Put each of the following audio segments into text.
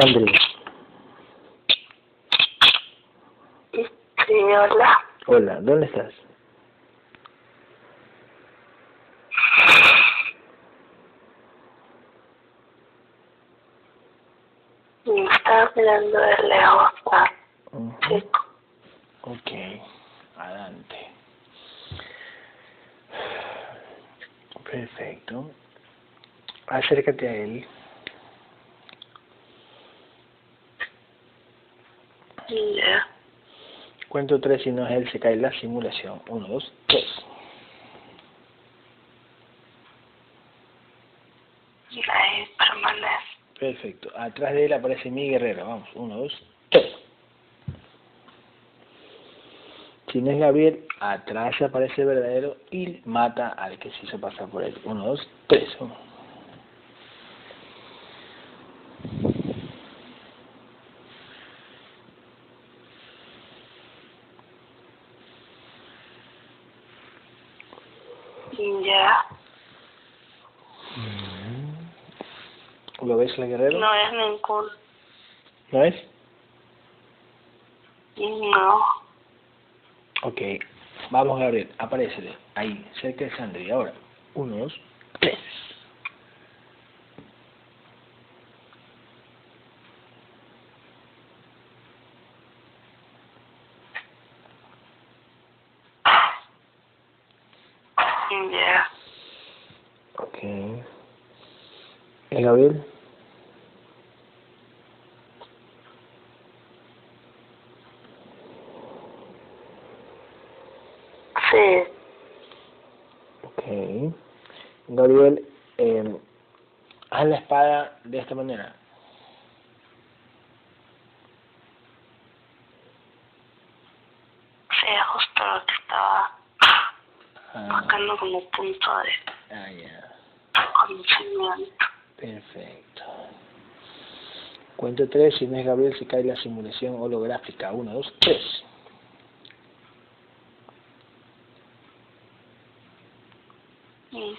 Sí, hola. Hola, ¿dónde estás? Me estaba mirando de ah, Ujú. chico. Ok, adelante. Perfecto. Acércate a él. Cuento tres y no es él, se cae la simulación. Uno, dos, tres. Y ahí permanece. Perfecto. Atrás de él aparece mi guerrero. Vamos, uno, dos, tres. Si no es Gabriel, atrás aparece el verdadero y mata al que se hizo pasar por él. Uno, dos, tres. Uno. Ya. No es ningún. ¿Lo ves? No. Ok. Vamos, Gabriel. Aparece ahí, cerca de Sandri. Ahora, uno, dos, tres. Ya. Ok. ¿Es Gabriel? Sí. Ok. Gabriel, eh, haz la espada de esta manera. Sí, justo lo que estaba Ah, buscando como punto de ah, ya. conocimiento. Perfecto. Cuento tres, si no es Gabriel, se cae la simulación holográfica. Uno, dos, tres. Sí,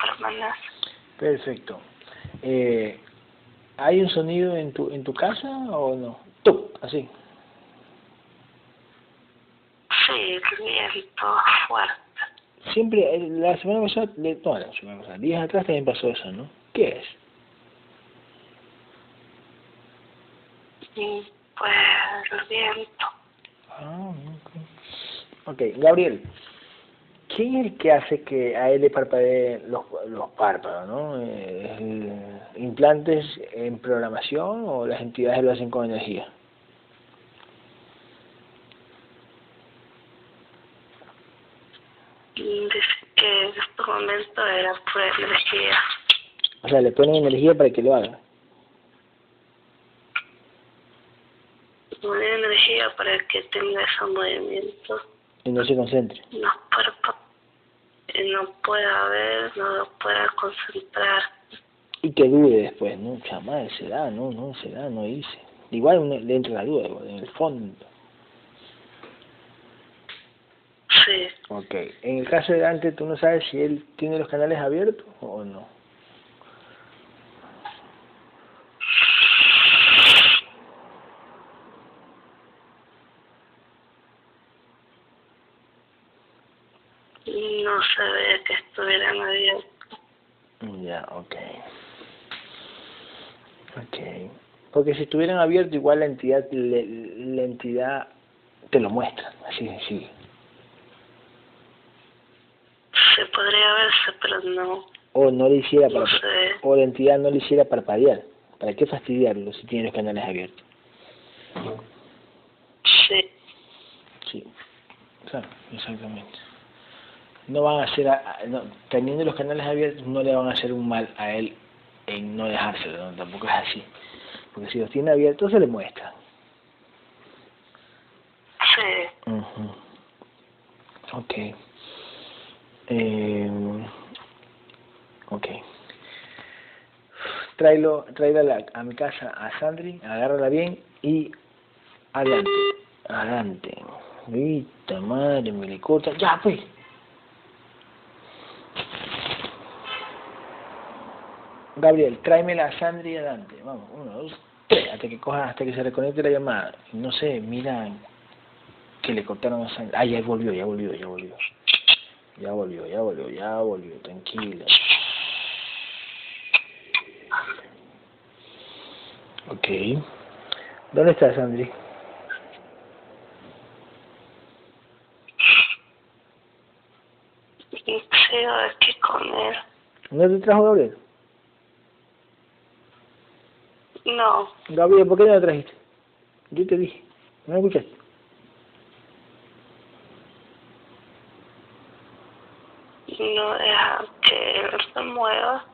permanece. Perfecto. Eh, ¿Hay un sonido en tu, en tu casa o no? Tú, así. Sí, viento fuerte. Siempre, la semana pasada, no, la semana pasada, días atrás también pasó eso, ¿no? ¿Qué es? Y pues el viento. Ah, ok. Ok, Gabriel, ¿quién es el que hace que a él le parpadeen los, los párpados, no? Eh, ¿Implantes en programación o las entidades lo hacen con energía? Y dice que en este momento era pura energía. O sea, le ponen energía para que lo haga. Una energía para que tenga ese movimiento. y no se concentre. No y no pueda ver, no lo pueda concentrar. Y que dude después, ¿no? Chamar, será, no, no, será, no hice. Igual uno le entra la duda, en el fondo. Sí, Ok. En el caso de Dante, ¿tú no sabes si él tiene los canales abiertos o no? Ve que estuvieran abiertos. Ya, ok. Ok. Porque si estuvieran abiertos, igual la entidad, le- la entidad te lo muestra, así de sencillo. Se podría verse, pero no, O no le hiciera para, no o la entidad no le hiciera parpadear. ¿Para qué fastidiarlo si tiene los canales abiertos? Sí, Sí, claro, exactamente. No van a hacer, a- no, teniendo los canales abiertos, no le van a hacer un mal a él en no dejárselo, ¿no? tampoco es así. Porque si los tiene abiertos, se le muestra. sí, Ujú. Ok. Eh, ok. Tráelo, tráela a, mi casa a Sandri, agárrala bien y adelante. Adelante. Vita madre, me le corta. Ya, pues. Gabriel, tráemela a Sandri adelante. Vamos, uno, dos, tres, hasta que coja, hasta que se reconecte la llamada. No sé, mira que le cortaron esa... Ah, ya volvió, ya volvió, ya volvió. Ya volvió, ya volvió, ya volvió, tranquila. Ok. ¿Dónde estás, Andri? Sigo aquí con él. ¿No te trajo Gabriel? No, Gabriel, ¿por qué no lo trajiste? Yo te dije. ¿No me escuchaste? no deja que él se mueva.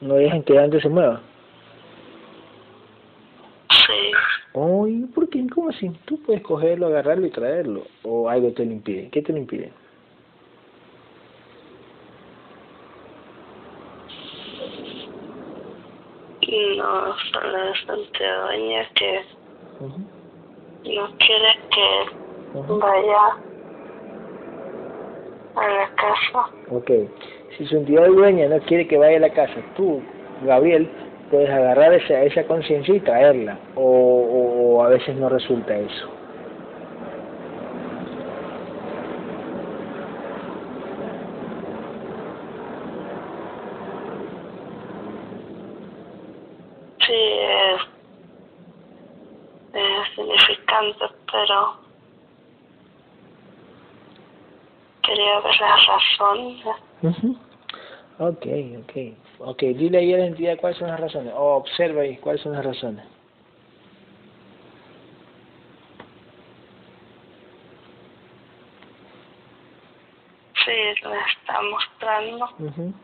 No dejan que antes se mueva. Sí, Uy, ¿por qué? ¿Cómo así? Tú puedes cogerlo, agarrarlo y traerlo. ¿O algo te lo impide? ¿Qué te lo impide? No, solo es ante doña que Ujú, no quiere que vaya a la casa. Ok. Si su entidad dueña no quiere que vaya a la casa, tú, Gabriel, puedes agarrar esa, esa conciencia y traerla. O, o, o a veces no resulta eso. Sí, es, es significante, pero ver razones. Ujú. Ok, ok. Ok, dile ahí a la entidad cuáles son las razones. O observa ahí cuáles son las razones. Sí, le está mostrando. Ujú.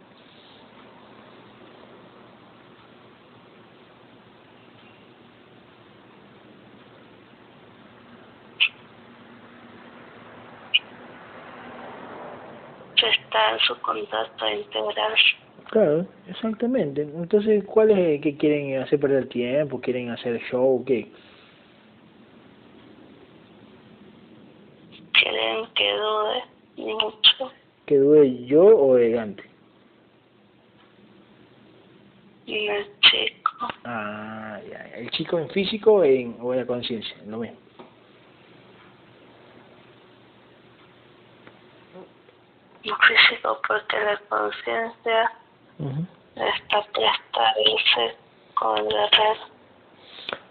Que está en su contrato integral. Claro, exactamente. Entonces, ¿cuál es que quieren hacer perder tiempo? ¿Quieren hacer show? ¿Qué? Quieren que dude mucho. ¿Que dude yo o el Gante? Y el chico, Ah, ya. ¿El chico en físico o en, o en la conciencia? Lo mismo. no físico, porque la conciencia está presta a irse con el red.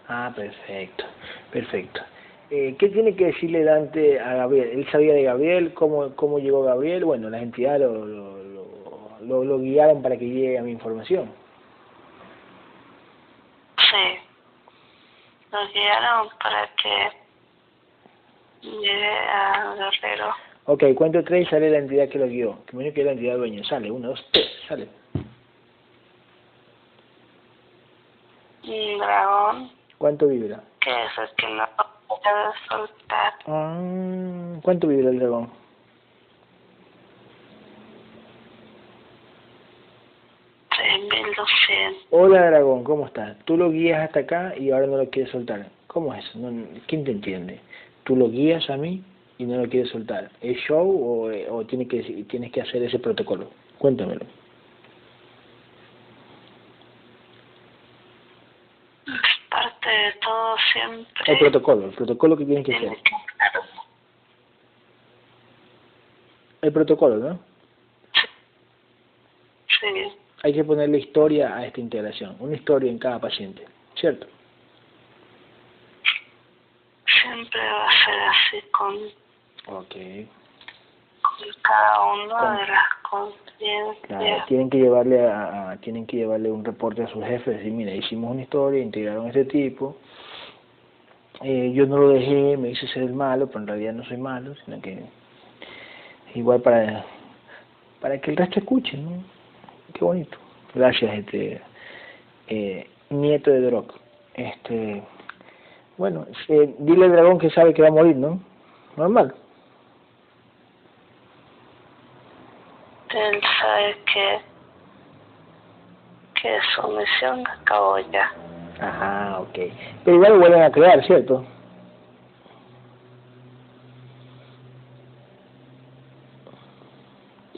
Ah, perfecto, perfecto. Eh, ¿Qué tiene que decirle Dante a Gabriel? ¿Él sabía de Gabriel? ¿Cómo, cómo llegó Gabriel? Bueno, las entidades lo, lo, lo, lo, lo guiaron para que llegue a mi información. Sí. Lo guiaron para que llegue a Guerrero. Ok, cuento tres y sale la entidad que lo guió. Que me que es la entidad dueña. Sale, uno, dos, tres, sale. Dragón, ¿Cuánto vibra? que es el que no puede soltar. Ah, ¿Cuánto vibra el dragón? Tres mil doscientos. Hola dragón, ¿cómo estás? Tú lo guías hasta acá y ahora no lo quieres soltar. ¿Cómo es? No, ¿Quién te entiende? Tú lo guías a mí y no lo quieres soltar. ¿Es show o, o tiene que, tienes que hacer ese protocolo? Cuéntamelo. Es parte de todo siempre. El protocolo, el protocolo que tienes que hacer. El protocolo, ¿no? Sí, Hay que ponerle historia a esta integración, una historia en cada paciente, ¿cierto? siempre va a ser así con, Ok. cada una de las Claro, conciencias. tienen que llevarle a, a- tienen que llevarle un reporte a sus jefes, decir, mira, hicimos una historia, integraron a este tipo, eh, yo no lo dejé, me hice ser el malo, pero en realidad no soy malo, sino que igual para para que el resto escuche, ¿no? Qué bonito. Gracias, este eh, nieto de Drock. Este, bueno, eh, dile al dragón que sabe que va a morir, ¿no? Normal. Él sabe que, que su misión acabó ya. Ajá, ok. Pero igual lo vuelven a crear, ¿cierto?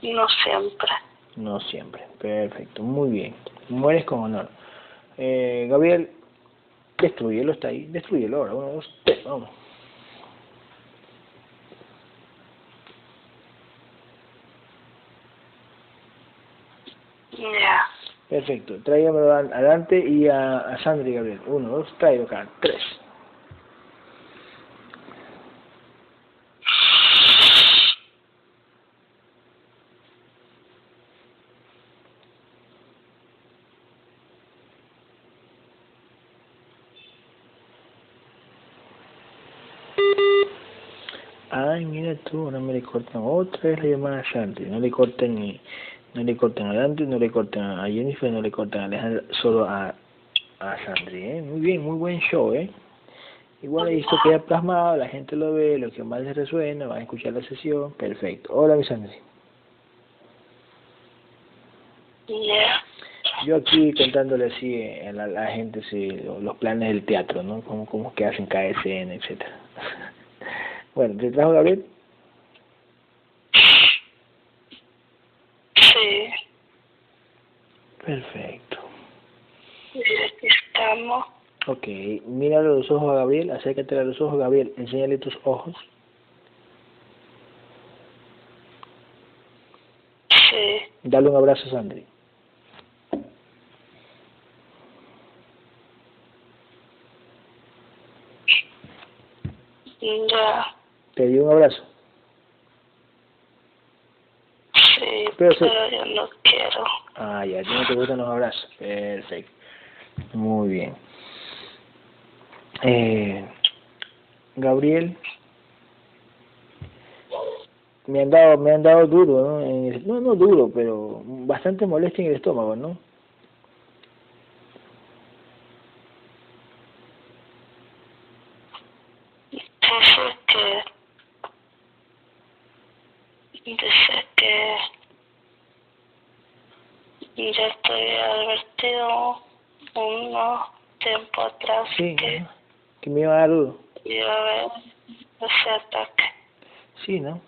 No siempre. No siempre. Perfecto, muy bien. Mueres con honor. Eh, Gabriel, Destruyelo, está ahí. Destruyelo ahora. Uno, dos, tres, vamos. Perfecto. Tráigamelo a- adelante y a, a Sandra y Gabriel. Uno, dos, traigo acá. Tres. Ay, mira tú, no me le cortan otra vez la llamada a Santi, no le corten ni, no le cortan adelante, no le cortan a Jennifer, no le cortan a Alejandra, solo a, a Sandri, ¿eh? Muy bien, muy buen show, ¿eh? Igual esto queda plasmado, la gente lo ve, lo que más les resuena, van a escuchar la sesión, perfecto. Hola, mi Sandri. Yo aquí contándole así a la, la gente sí, lo- los planes del teatro, ¿no? Cómo, cómo es que hacen cada escena, etcétera. bueno, ¿te trajo Gabriel? Sí. Perfecto. Aquí estamos. Ok, mírale los ojos a Gabriel, acércate a los ojos, Gabriel, enséñale tus ojos. Sí. Dale un abrazo a Sandri. Ya. Te dio un abrazo. Sí, Pero yo no quiero. Ah, ya, a ti no te gustan los abrazos. Perfecto. Muy bien. Eh, Gabriel, me han dado, me han dado duro, ¿no? En el- no, no duro, pero bastante molestia en el estómago, ¿no? Dice que. Dice que. Ya estoy advertido uno tiempo atrás Sí, que ¿no? que me iba a dar duro. iba a haber ese ataque. Sí, ¿no?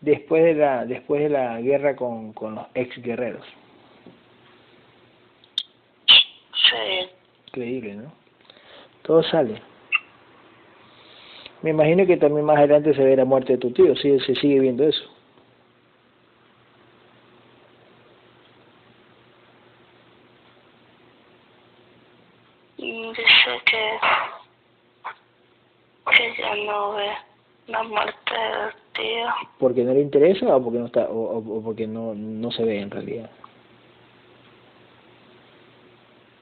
Después de la, después de la guerra con, con los ex guerreros. Sí. Increíble, ¿no? Todo sale. Me imagino que también más adelante se ve la muerte de tu tío, sí, se sigue viendo eso. Dice que. que ya no ve la muerte del tío. ¿Porque no le interesa o porque no está o, porque no, no se ve en realidad?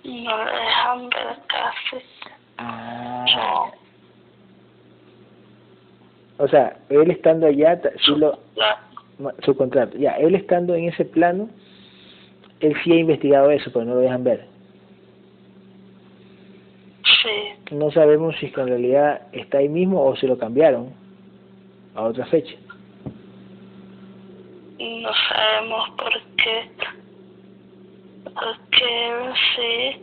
No le dejan ver casi. Ah. O sea, él estando allá, sí lo, su contrato, ya, él estando en ese plano, él sí ha investigado eso, pero no lo dejan ver. sí. No sabemos si es que en realidad está ahí mismo o se lo cambiaron a otra fecha. No sabemos por qué. Porque sí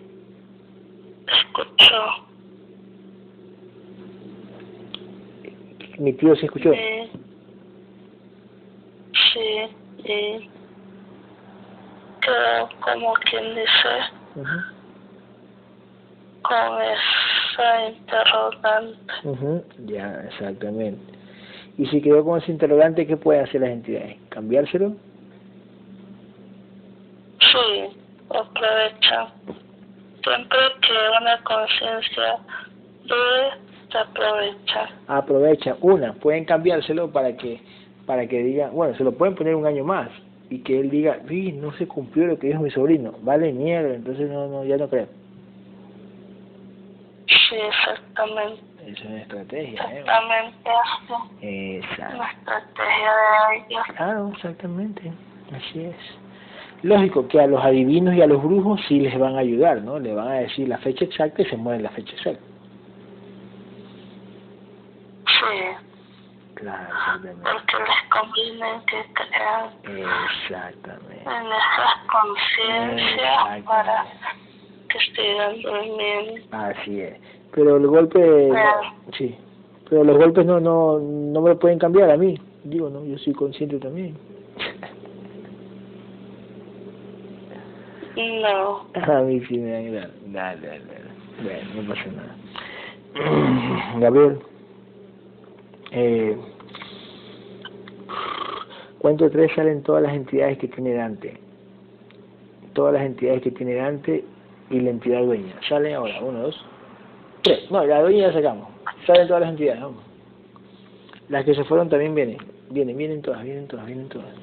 escuchó. Mi tío se escuchó. Sí. Sí. Y quedó como quien dice con esa interrogante. ujú, Ya, exactamente. Y si quedó con ese interrogante, ¿qué pueden hacer las entidades? ¿Cambiárselo? Sí, aprovecha. Siempre que una conciencia dure, se aprovecha. Aprovecha. Una, pueden cambiárselo para que para que diga, bueno, se lo pueden poner un año más y que él diga, sí, no se cumplió lo que dijo mi sobrino, vale mierda, entonces no, no, ya no creo. Sí, exactamente. Es una estrategia, ¿eh? Exactamente. Exacto. Una estrategia de ellos. Claro, exactamente. Así es. Lógico que a los adivinos y a los brujos sí les van a ayudar, ¿no? Le van a decir la fecha exacta y se muere la fecha exacta. Sí, Claro, exactamente. porque les conviene que crean Exactamente. en esas conciencias para que sigan durmiendo. Así es. Pero el golpe, Claro. sí. Pero los golpes no, no, no me lo pueden cambiar a mí. Digo, no, yo soy consciente también. No, A mí sí me dan, dale, dale, dale. Bueno, no pasa nada. Gabriel, eh, cuento tres salen todas las entidades que tiene Dante. Todas las entidades que tiene Dante y la entidad dueña. Salen ahora, uno, dos, tres. No, la dueña la sacamos. Salen todas las entidades, vamos. Las que se fueron también vienen. Vienen, vienen todas, vienen todas, vienen todas.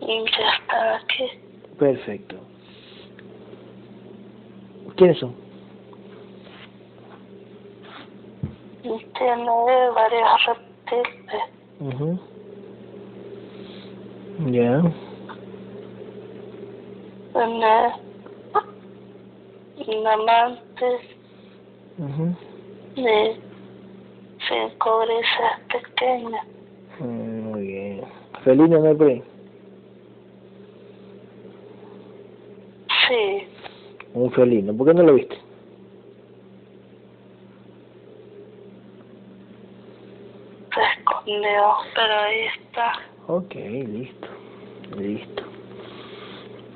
Y ya está aquí. Perfecto. ¿Quiénes son? Tiene varios reptiles. mhm Ya. Tiene un amante mhm de cinco brisas pequeñas. Mm, Muy bien. Felino no hay. Sí, Un felino. ¿Por qué no lo viste? se escondió, pero ahí está. Ok, listo. Listo.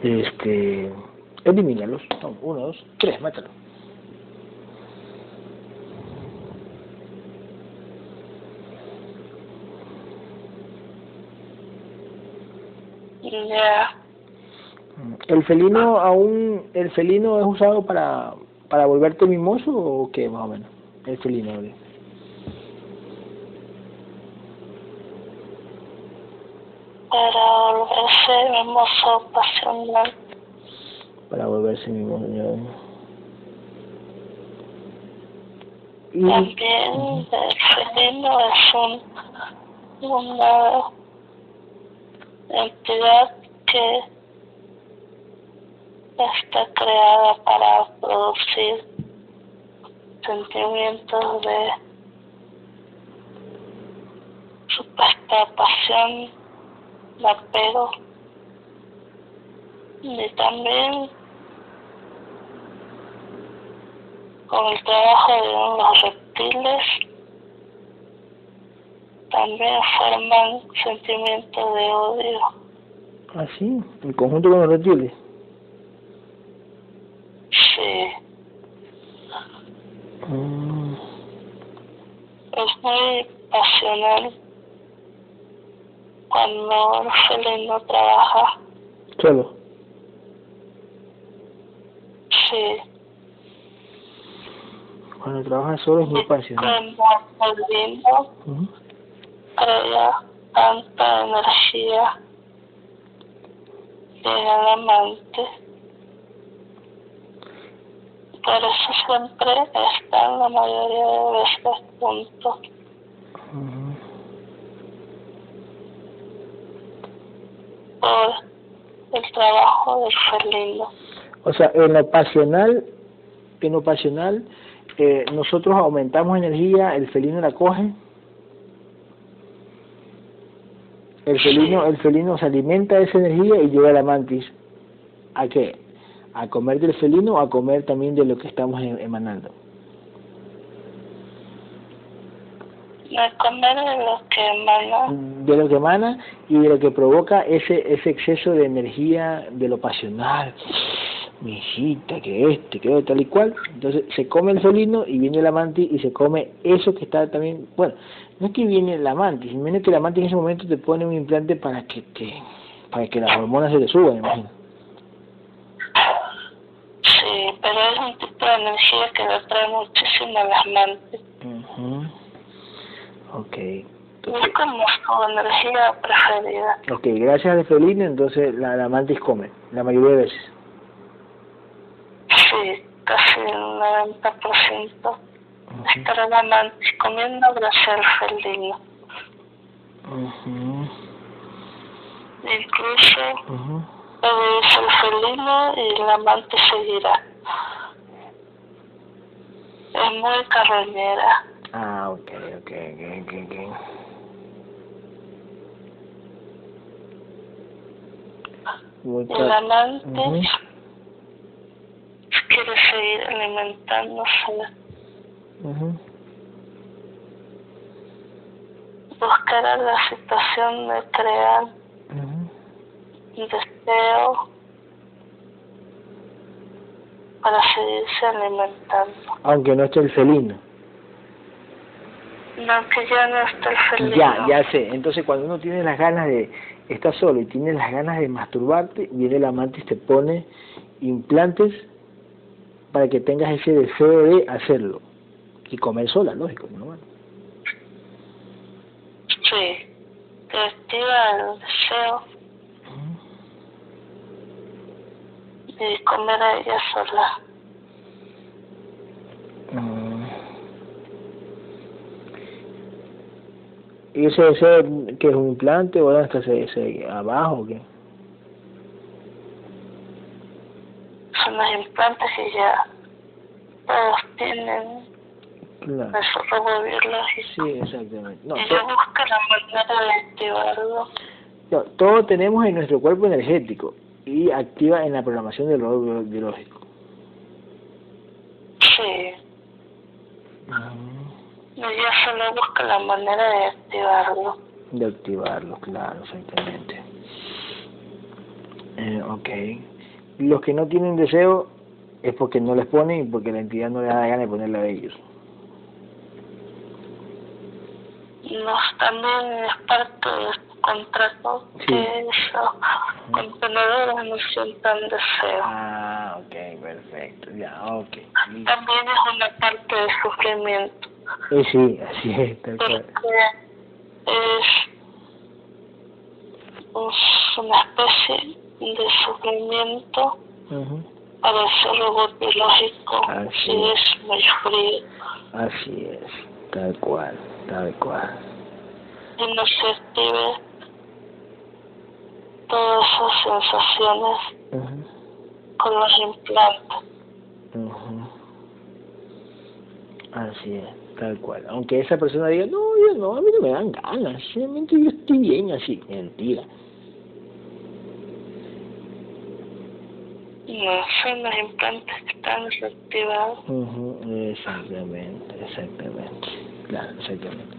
Este. Elimínalos. No, uno, dos, tres, mátalo. Ya, Mm, ¿El felino aún. ¿El felino es usado para. para volverte mimoso o qué, más o menos? El felino, ¿vale? para volverse hermoso, pasional. Para volverse mimoso. ya. Y. También el felino es un, una entidad que está creada para producir sentimientos de supuesta pasión, de apego y también con el trabajo de los reptiles también forman sentimientos de odio. Ah, sí, en conjunto con los reptiles. Sí, Mm, es muy pasional cuando el felino trabaja. solo. Sí, Cuando trabajas solo es muy pasional. el felino Ujú. crea tanta energía en el amante. Por eso siempre están la mayoría de veces juntos. Por el trabajo del felino. O sea, en lo pasional, en lo pasional, eh, nosotros aumentamos energía, el felino la coge. El felino, el felino se alimenta de esa energía y llega a la mantis. ¿A qué? A comer del felino o a comer también de lo que estamos em- emanando. De comer de lo que emana, De lo que emana y de lo que provoca ese, ese exceso de energía, de lo pasional. Mi hijita, que este, que tal y cual. Entonces se come el felino y viene la mantis y se come eso que está también. Bueno, no es que viene la mantis, sino que la mantis en ese momento te pone un implante para que te, para que las hormonas se te suban, imagino. sí, pero es un tipo de energía que le trae muchísimo a las amantes. Ujú. Ok. Es Entonces, como su energía preferida. ok, gracias al felino, entonces la, la mantis come, la mayoría de veces. Sí, casi el 90%. Ujú. Estará la mantis comiendo al felino. Ujú. Incluso obedece el felino y la amante seguirá. Es muy carroñera. Ah, ok, ok, ok, ok, ok. Muy Y la ca- amante. Quiere seguir alimentándose. Ujú. Buscará la situación de crear un deseo para seguirse alimentando. Aunque no esté el felino. No, que ya no está el felino. Ya, ya sé. Entonces cuando uno tiene las ganas de, estar solo y tiene las ganas de masturbarte, viene el amante y te pone implantes para que tengas ese deseo de hacerlo. Y comer sola, lógico, ¿no? Sí, te activa el deseo de comer a ella sola. Mm. ¿Y ese deseo que es un implante o está ese, ese abajo o qué? Son los implantes que ya todos tienen Claro. Eso robo biológico. Sí, exactamente. No, Ella to- busca la manera de activarlo. no, todo tenemos en nuestro cuerpo energético y activa en la programación del robot bio- biológico. Sí. Ella solo busca la manera de activarlo. De activarlo, claro, exactamente. Eh, ok. Los que no tienen deseo es porque no les ponen y porque la entidad no les da gana de ponerle a ellos. Nos también es parte de su contrato Sí. que esos contenedores no sientan deseo. Ah, ok, perfecto, ya, ok. listo. También es una parte de sufrimiento. Eh, sí, así es, tal cual. es una especie de sufrimiento Ujú, para ese robot biológico Así si es. es muy frío Así es, tal cual, tal cual. y no se active todas esas sensaciones con los implantes. Así es, tal cual. Aunque esa persona diga, no, yo no, a mí no me dan ganas, simplemente yo estoy bien así. Mentira. No son los implantes que están desactivados. Ujú, Exactamente, exactamente. Claro, exactamente.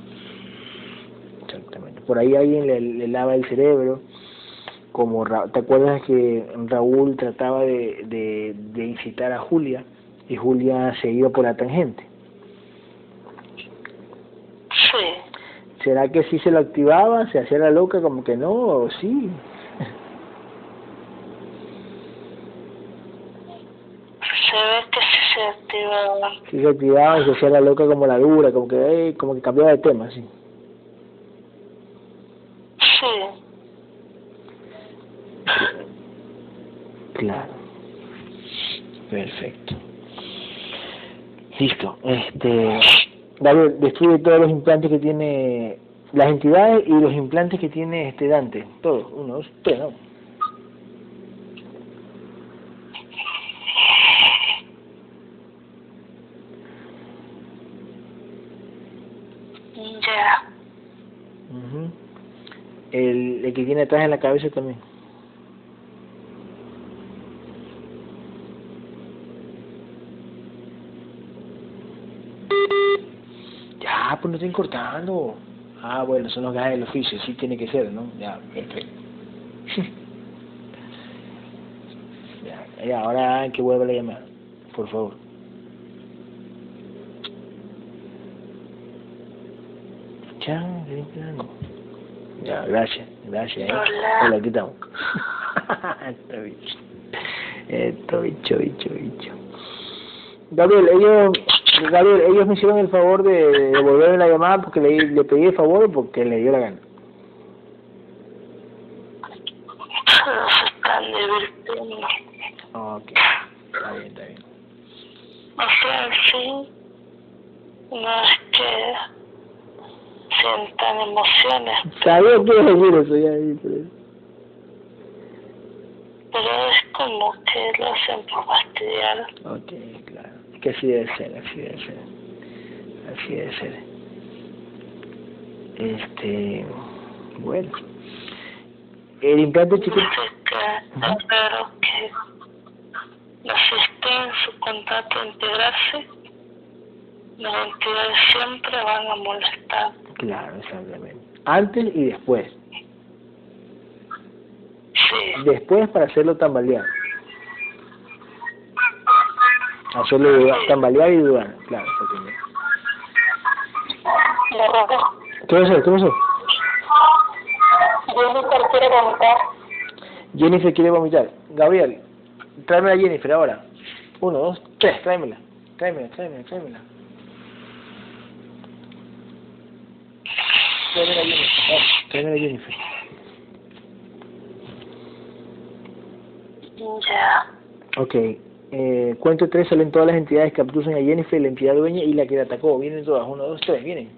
Exactamente. Por ahí alguien le, le lava el cerebro. Como Ra- ¿Te acuerdas que Raúl trataba de, de, de incitar a Julia y Julia se iba por la tangente? Sí, ¿Será que sí se lo activaba? ¿Se hacía la loca como que no? ¿O sí? Se ve que sí se activaban. Sí se activaba y se hacía la loca como la dura, como que, eh, como que cambiaba de tema, sí. Sí, Claro. Perfecto. Listo. Este, David, describe todos los implantes que tiene las entidades y los implantes que tiene este Dante. Todos. Uno, dos, tres, ¿no? ya. Ujú. El, que tiene atrás en la cabeza también. Ya, pues no estén cortando. Ah, bueno, son los gajes del oficio, sí tiene que ser, ¿no? Ya, perfecto. ya, ahora que vuelva la llamada, por favor. Plano. Ya, gracias, gracias. ¿eh? Hola. Hola, ¿qué tal? Esto bicho. Esto bicho, bicho, bicho. Gabriel, ellos, Gabriel, ellos me hicieron el favor de devolverme la llamada porque le, le pedí el favor porque le dio la gana. Solo se están divirtiendo. Ok, está bien, está bien. O sea, en sí, no es que sientan emociones, Sabía que iba a decir eso ya. pero- pero es como que lo hacen por fastidiar. Ok, claro. Es que así debe ser, así debe ser. Así debe ser. Este, bueno. El implante chiquito. Es raro que no esté en su contrato integrarse, las entidades siempre van a molestar. Claro, exactamente. Antes y después. Sí, Después para hacerlo tambalear. Solo tambalear y dudar, claro. ¿Qué pasó? ¿Qué pasó? Jennifer quiere vomitar. Jennifer quiere vomitar. Gabriel, tráeme a Jennifer ahora. Uno, dos, tres, tráemela. Tráemela, tráemela, tráemela. Tráemela a Jennifer. Oh, tráemela a Jennifer. Ya. Ok. Eh, cuento tres, salen todas las entidades que abducen a Jennifer, la entidad dueña y la que la atacó. Vienen todas. Uno, dos, tres, vienen.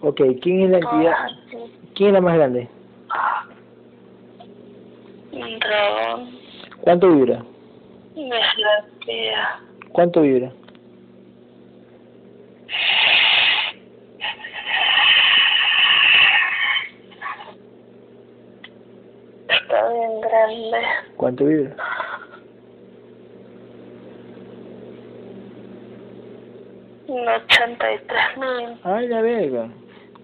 Ok, ¿quién es la entidad? ¿Quién es la más grande? Un dragón. ¿Cuánto vibra? ¿Cuánto vibra? Está bien grande. ¿Cuánto vibra? Un 83 mil. Ay, la verga.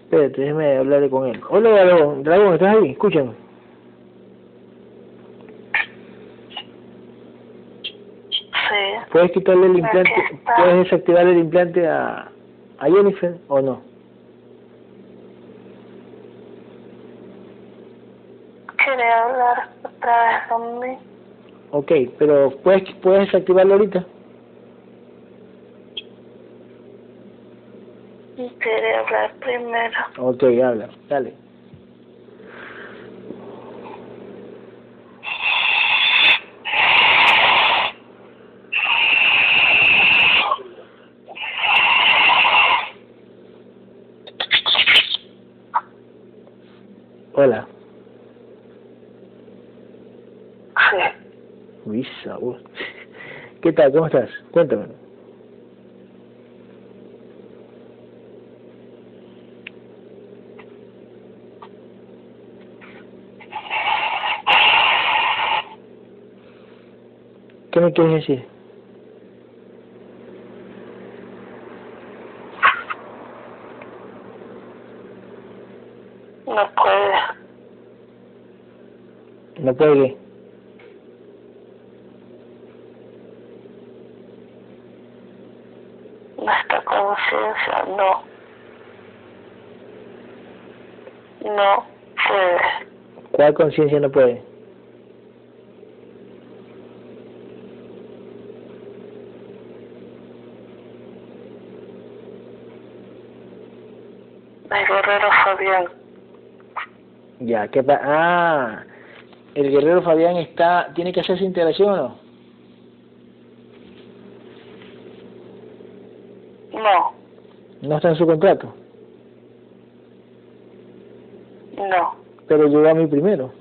Espérate, déjame hablar con él. Hola, Dragón. Dragón, ¿estás ahí? Escúchame. Sí. ¿Puedes quitarle el implante? ¿Puedes desactivar el implante a, a Jennifer o no? Quiere hablar otra vez conmigo. Ok, pero ¿puedes, ¿puedes desactivarlo ahorita? Quiere hablar primero. Ok, habla. Dale. Uy, sabor. ¿Qué tal? ¿Cómo estás? Cuéntame. ¿Qué me quieres decir? No puede. No puede. Nuestra conciencia no. No puede. ¿Cuál conciencia no puede? El guerrero Fabián. Ya, ¿qué pa Ah, el guerrero Fabián está, tiene que hacer esa integración o no? No, No está en su contrato, no. Pero llegó a mí primero.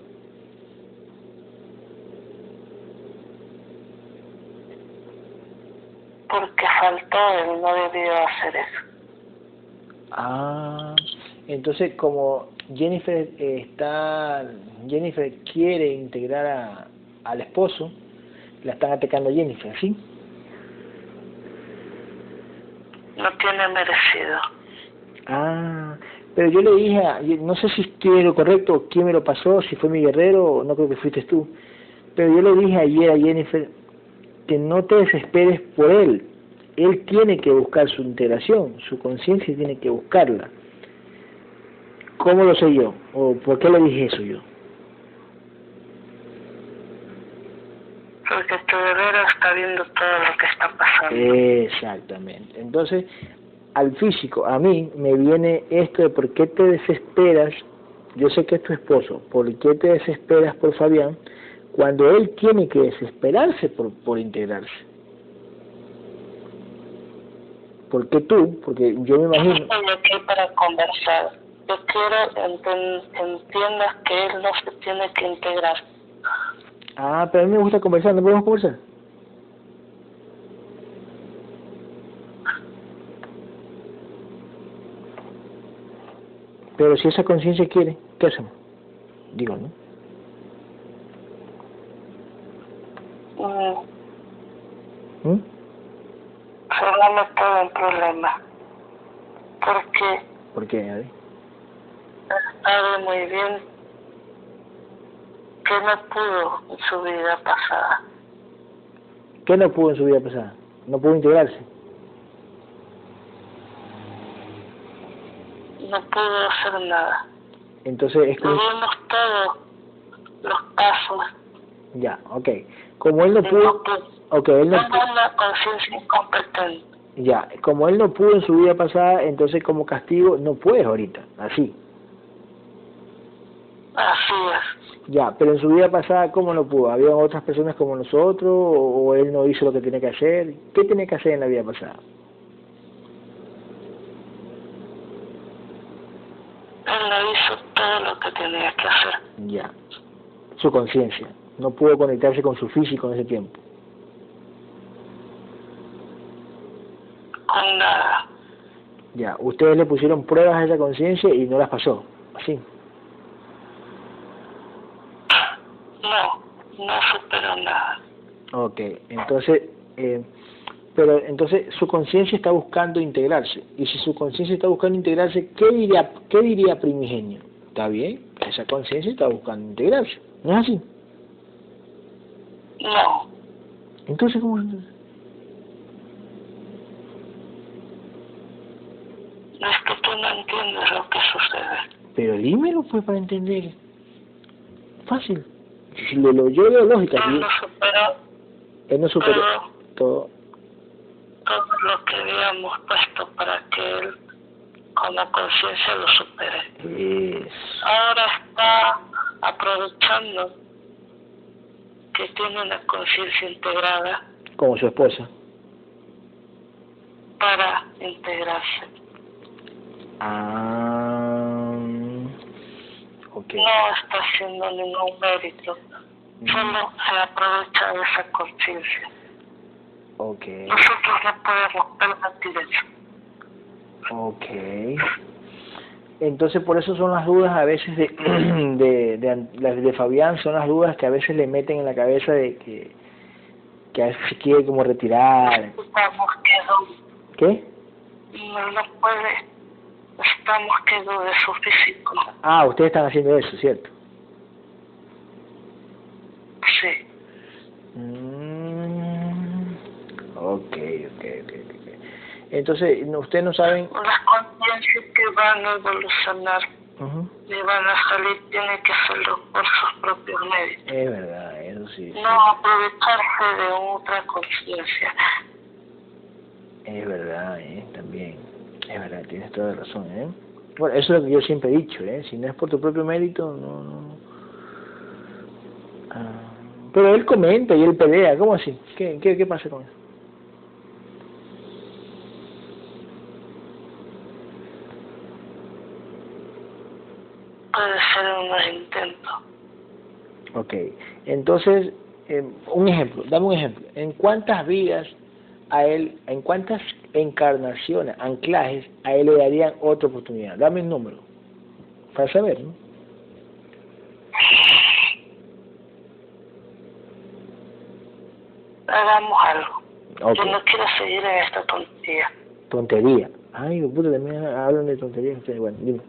Porque faltó, él no debió hacer eso. Ah, entonces como Jennifer eh, está, Jennifer quiere integrar a, al esposo, la están atacando a Jennifer, ¿sí? No tiene merecido. Ah, pero yo le dije, a- yo no sé si estoy lo correcto, quién me lo pasó, si fue mi guerrero, no creo que fuiste tú, pero yo le dije ayer a Jennifer que no te desesperes por él, él tiene que buscar su integración, su conciencia tiene que buscarla. ¿Cómo lo sé yo? ¿O por qué le dije eso yo? Porque tu guerrero está viendo todo lo que está pasando. Exactamente. Entonces, al físico, a mí me viene esto de por qué te desesperas, yo sé que es tu esposo, ¿por qué te desesperas por Fabián cuando él tiene que desesperarse por, por integrarse? ¿Por qué tú? Porque yo me imagino... Estoy aquí para conversar. Yo quiero enten- que entiendas que él no se tiene que integrar. Ah, pero a mí me gusta conversar, ¿no podemos conversar? Pero si esa conciencia quiere, ¿qué hacemos? Digo, ¿no? Mm, ¿Mm? se va a meter en problemas. Porque ¿Por qué? A ver. sabe muy bien que no pudo en su vida pasada. ¿Qué no pudo en su vida pasada? ¿No pudo integrarse? No pudo hacer nada. Entonces es como... Vivimos todos los pasos. Ya, ok. Como él no pudo... Ok, él no pudo... una conciencia incompetente. Ya, como él no pudo en su vida pasada, entonces como castigo no puedes ahorita, así. Así es. Ya, pero en su vida pasada, ¿cómo no pudo? ¿Había otras personas como nosotros o, él no hizo lo que tenía que hacer? ¿Qué tenía que hacer en la vida pasada? Él no hizo todo lo que tenía que hacer. Ya. Su conciencia. No pudo conectarse con su físico en ese tiempo. Con nada. Ya. Ustedes le pusieron pruebas a esa conciencia y no las pasó. Así. no superó nada. Ok, entonces, eh, pero entonces su conciencia está buscando integrarse. Y si su conciencia está buscando integrarse, ¿qué diría, qué diría primigenio? ¿Está bien? Esa conciencia está buscando integrarse. ¿No es así? No. Entonces, ¿cómo es? Es que tú no entiendes lo que sucede. Pero dímelo, pues, para entender. Fácil. Si lo, lo yo veo lógica. Él no superó. Él no superó todo. Todo lo que habíamos puesto para que él con la conciencia lo supere. Ahora está aprovechando que tiene una conciencia integrada. Como su esposa. Para integrarse. Ah. Okay. No está haciendo ningún mérito, solo se aprovecha de esa conciencia. Okay. Nosotros no podemos permitir eso. Ok. Entonces, por eso son las dudas a veces de, de, de, de, de Fabián, son las dudas que a veces le meten en la cabeza de que, que se quiere como retirar. ¿Qué? No lo puede estamos quedó de su físico. Ah, ustedes están haciendo eso, ¿cierto? Sí. Mm, ok, ok, ok. Entonces, ustedes no saben... Las conciencias que van a evolucionar y van a salir tienen que hacerlo por sus propios medios. Es verdad, eso sí. No aprovecharse de otra conciencia. Es verdad, ¿eh? También. Es verdad, tienes toda la razón, ¿eh? Bueno, eso es lo que yo siempre he dicho, ¿eh? Si no es por tu propio mérito, no... no. Ah, pero él comenta y él pelea, ¿cómo así? ¿Qué, qué, qué pasa con eso? Puede ser un intento. Ok, entonces, eh, un ejemplo, dame un ejemplo. ¿En cuántas vidas a él, en cuántas encarnaciones, anclajes, a él le darían otra oportunidad. Dame un número, para saber, ¿no? Hagamos algo. Yo no quiero seguir en esta tontería. Tontería. Ay, puta, también hablan de tonterías. Bueno, dime.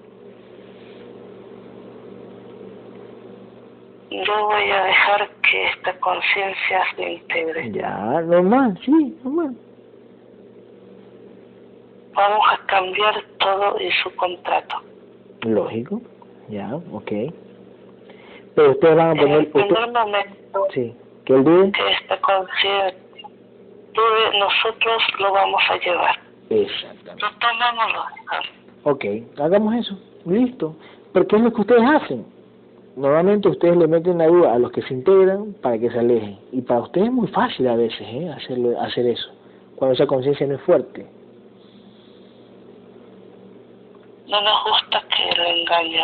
Yo voy a dejar que esta conciencia se integre. Ya, normal, sí, normal. Vamos a cambiar todo en su contrato. Lógico, ya, ok. Pero ustedes van a poner... En el primer momento sí, que el día... Que esta conciencia nosotros lo vamos a llevar. Exactamente. Lo tomamos, Ok, hagamos eso, listo. Porque es lo que ustedes hacen normalmente ustedes le meten la duda a los que se integran para que se alejen. Y para ustedes es muy fácil a veces ¿eh? Hacerlo, hacer eso, cuando esa conciencia no es fuerte. No nos gusta que él engañe.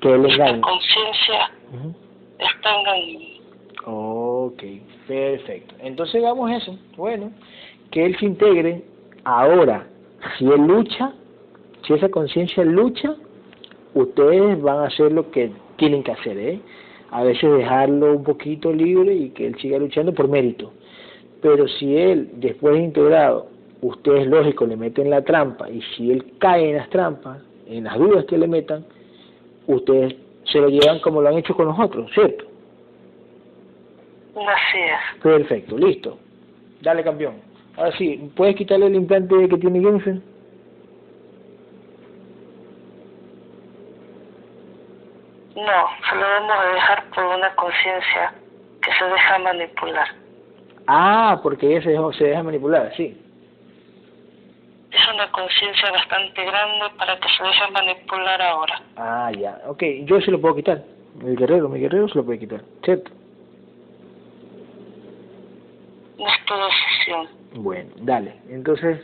Que él engañe. Conciencia está engañando. Ok, perfecto. Entonces hagamos eso. Bueno, que él se integre ahora. Si él lucha, si esa conciencia lucha, ustedes van a hacer lo que tienen que hacer, ¿eh? A veces dejarlo un poquito libre y que él siga luchando por mérito. Pero si él, después de integrado, ustedes lógico le meten la trampa y si él cae en las trampas, en las dudas que le metan, ustedes se lo llevan como lo han hecho con nosotros, ¿cierto? Así es. Perfecto, listo. Dale, campeón. Ahora sí, ¿puedes quitarle el implante que tiene Jennifer? No, se lo debemos de dejar por una conciencia que se deja manipular. Ah, porque ella se, dejó, se deja manipular, sí. Es una conciencia bastante grande para que se deje manipular ahora. Ah, ya. Ok, yo se lo puedo quitar. Mi guerrero, mi guerrero se lo puede quitar, ¿cierto? Es tu decisión. Bueno, dale. Entonces,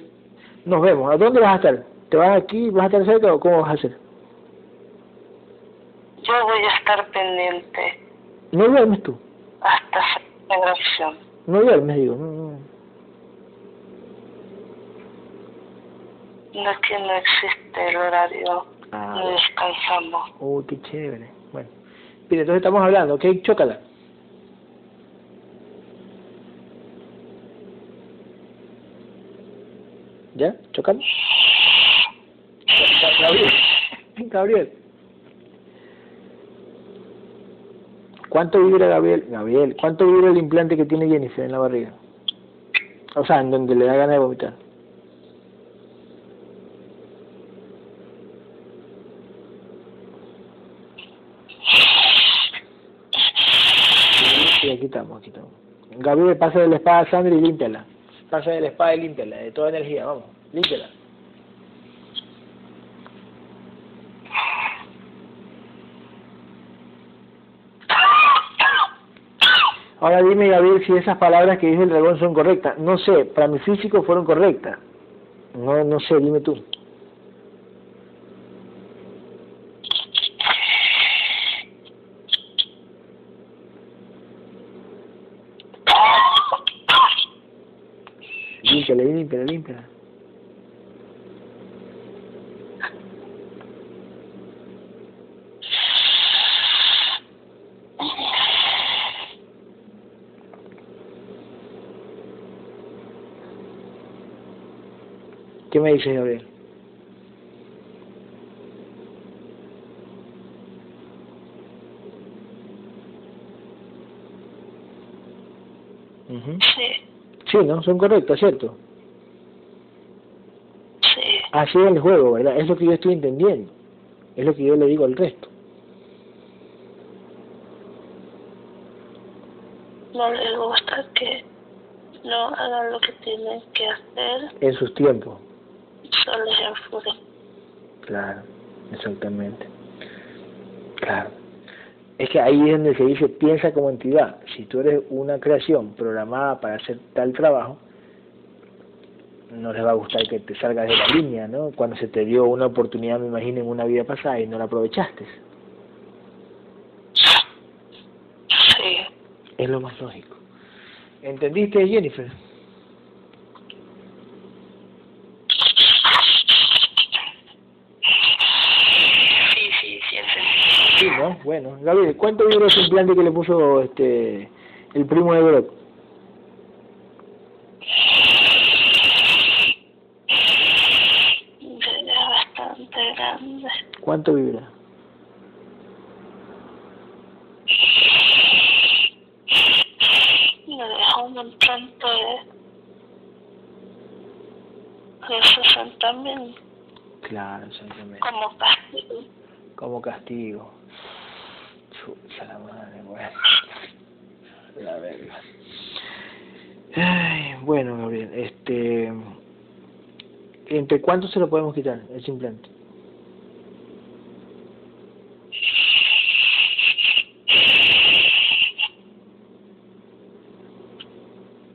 nos vemos. ¿A dónde vas a estar? ¿Te vas aquí? ¿Vas a estar cerca o cómo vas a hacer? Yo voy a estar pendiente ¿No duermes tú? hasta la grabación. No duermes, digo. No, no. No es que no existe el horario, Ah, no descansamos. Uy, qué chévere. Bueno. Mira, entonces estamos hablando, ¿ok? Chócala. ¿Ya? ¿Chócala? Gabriel. Gabriel. ¿Cuánto vibra Gabriel? Gabriel, ¿cuánto vibra el implante que tiene Jennifer en la barriga? O sea, en donde le da ganas de vomitar. Sí, aquí estamos, aquí estamos. Gabriel, pasa de la espada a Sandra y límpiala. Pasa de la espada y límpiala, de toda energía, vamos, límpiala. Ahora dime, Gabriel, si esas palabras que dice el dragón son correctas. No sé, para mi físico fueron correctas. No, no sé, dime tú. 16 de Sí. Sí, ¿no? Son correctas, ¿cierto? Sí. Así es el juego, ¿verdad? Es lo que yo estoy entendiendo. Es lo que yo le digo al resto. No les gusta que no hagan lo que tienen que hacer. En sus tiempos solo. Claro, exactamente. Claro. Es que ahí es donde se dice piensa como entidad. Si tú eres una creación programada para hacer tal trabajo, no les va a gustar que te salgas de la línea, ¿no? Cuando se te dio una oportunidad, me imagino, en una vida pasada y no la aprovechaste. Sí, Es lo más lógico. ¿Entendiste, Jennifer? sí, sí, sí, Bueno, Gabriel, ¿cuánto duró ese implante que le puso este el primo de Brock? Sería bastante grande. ¿Cuánto vibra? Me dejó un implante de, de 60 mil Claro, exactamente. como castigo. Como castigo. La madre, bueno. La verga. Ay, bueno, Gabriel, este... ¿Entre cuánto se lo podemos quitar, ese implante?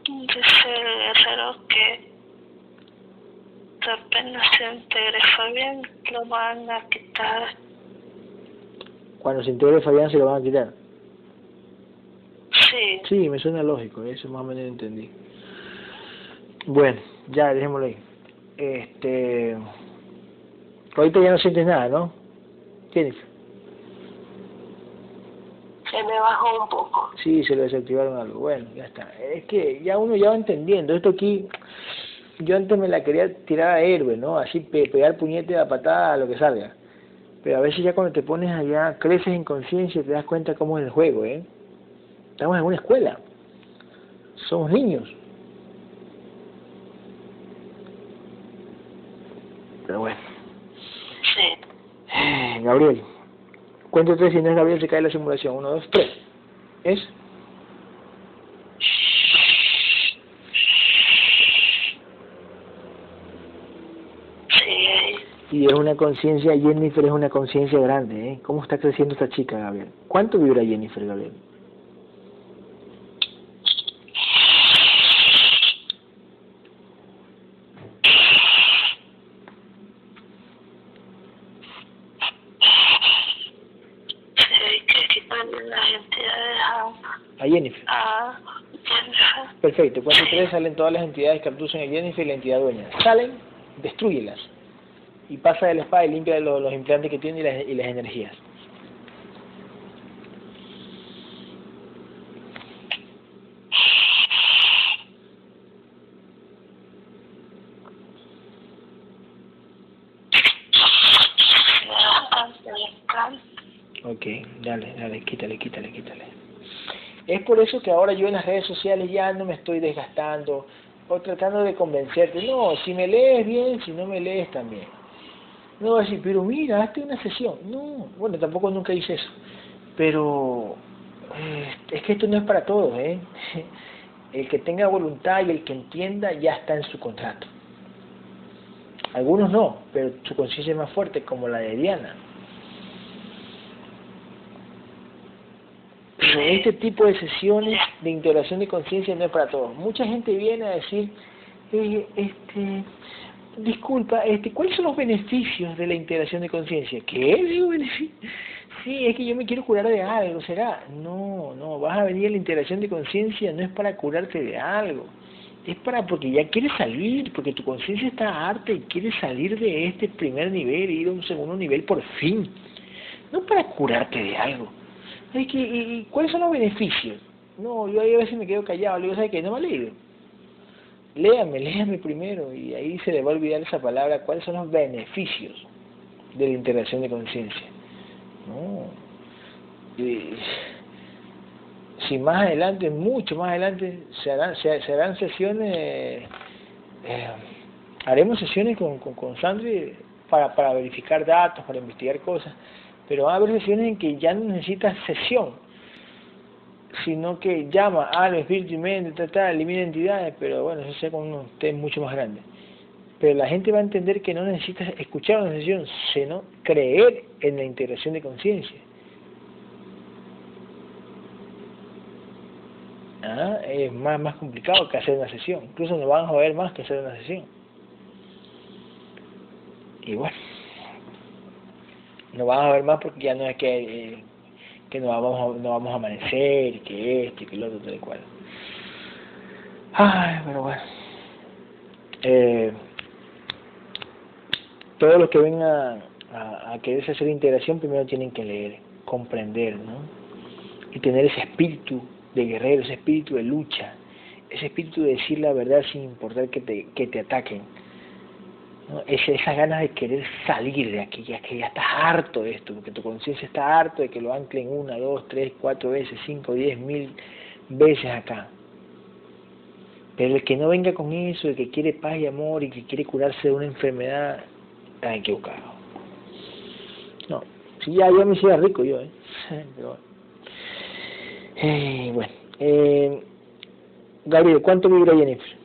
Dice el guerrero que apenas se integre Fabián lo van a quitar. Cuando se integre Fabián se lo van a quitar. Sí, Sí, me suena lógico, eso más o menos entendí. Bueno, ya, dejémoslo ahí. Este... Ahorita ya no sientes nada, ¿no? Jennifer. se me bajó un poco. Sí, se lo desactivaron algo. Bueno, ya está. Es que ya uno ya va entendiendo. Esto aquí, yo antes me la quería tirar a héroe, ¿no? Así pe- pegar puñete a patada a lo que salga. Pero a veces ya cuando te pones allá, creces en conciencia y te das cuenta cómo es el juego, ¿eh? Estamos en una escuela. Somos niños. Pero bueno. Sí. Eh, Gabriel. Cuento tres si no es Gabriel se cae la simulación. Uno, dos, tres. ¿Es? Sí. Y es una conciencia, Jennifer es una conciencia grande, ¿eh? ¿Cómo está creciendo esta chica, Gabriel? ¿Cuánto vibra Jennifer, Gabriel? A, Jennifer. a Jennifer. Perfecto. Cuando tres salen todas las entidades que abducen a Jennifer y la entidad dueña. Salen, destruyelas. Y pasa de la espada y limpia los, implantes que tiene y las, y las energías. Ok, dale, dale, quítale, quítale, quítale. Es por eso que ahora yo en las redes sociales ya no me estoy desgastando o tratando de convencerte. No, si me lees bien, si no me lees también. No vas a decir, pero mira, hazte una sesión. No, bueno, tampoco nunca hice eso. Pero eh, es que esto no es para todos, ¿eh? El que tenga voluntad y el que entienda ya está en su contrato. Algunos no, pero su conciencia es más fuerte, como la de Diana. Pero este tipo de sesiones de integración de conciencia no es para todos. Mucha gente viene a decir, eh, este, disculpa, este, ¿cuáles son los beneficios de la integración de conciencia? ¿Qué? Digo, beneficio. Sí, es que yo me quiero curar de algo, ¿será? No, no, vas a venir a la integración de conciencia, no es para curarte de algo. Es para porque ya quieres salir, porque tu conciencia está harta y quieres salir de este primer nivel e ir a un segundo nivel por fin. No para curarte de algo. Ay, que, y, ¿Cuáles son los beneficios? No, yo ahí a veces me quedo callado, le digo, ¿sabes qué? No me ha leído. Léame, léame primero y ahí se le va a olvidar esa palabra, ¿cuáles son los beneficios de la integración de conciencia? No. Y, si más adelante, mucho más adelante, se harán, se, harán sesiones, eh, haremos sesiones con, con, con Sandri para, para verificar datos, para investigar cosas, pero va a haber sesiones en que ya no necesitas sesión, sino que llama al espíritu y mente, ta, ta, elimina entidades, pero bueno, eso sea con unos test mucho más grandes. Pero la gente va a entender que no necesitas escuchar una sesión, sino creer en la integración de conciencia. Ah, es más, más complicado que hacer una sesión. Incluso nos van a joder más que hacer una sesión. Y bueno, nos van a ver más porque ya no es que, eh, que nos vamos, a, nos vamos a amanecer, que este, que el otro, tal y cual. Ay, pero bueno. Eh, todos los que vengan a, a hacer integración primero tienen que leer, comprender, ¿no? Y tener ese espíritu de guerrero, ese espíritu de lucha, ese espíritu de decir la verdad sin importar que te, que te ataquen. ¿No? Esa, esas ganas de querer salir de aquí, ya que ya estás harto de esto, porque tu conciencia está harto de que lo anclen una, dos, tres, cuatro veces, cinco, diez, mil veces acá. Pero el que no venga con eso, el que quiere paz y amor y que quiere curarse de una enfermedad, está equivocado. No, si ya, ya me hiciera rico yo, ¿eh? Pero bueno. Eh, eh, Gabriel, ¿cuánto vibra Jennifer?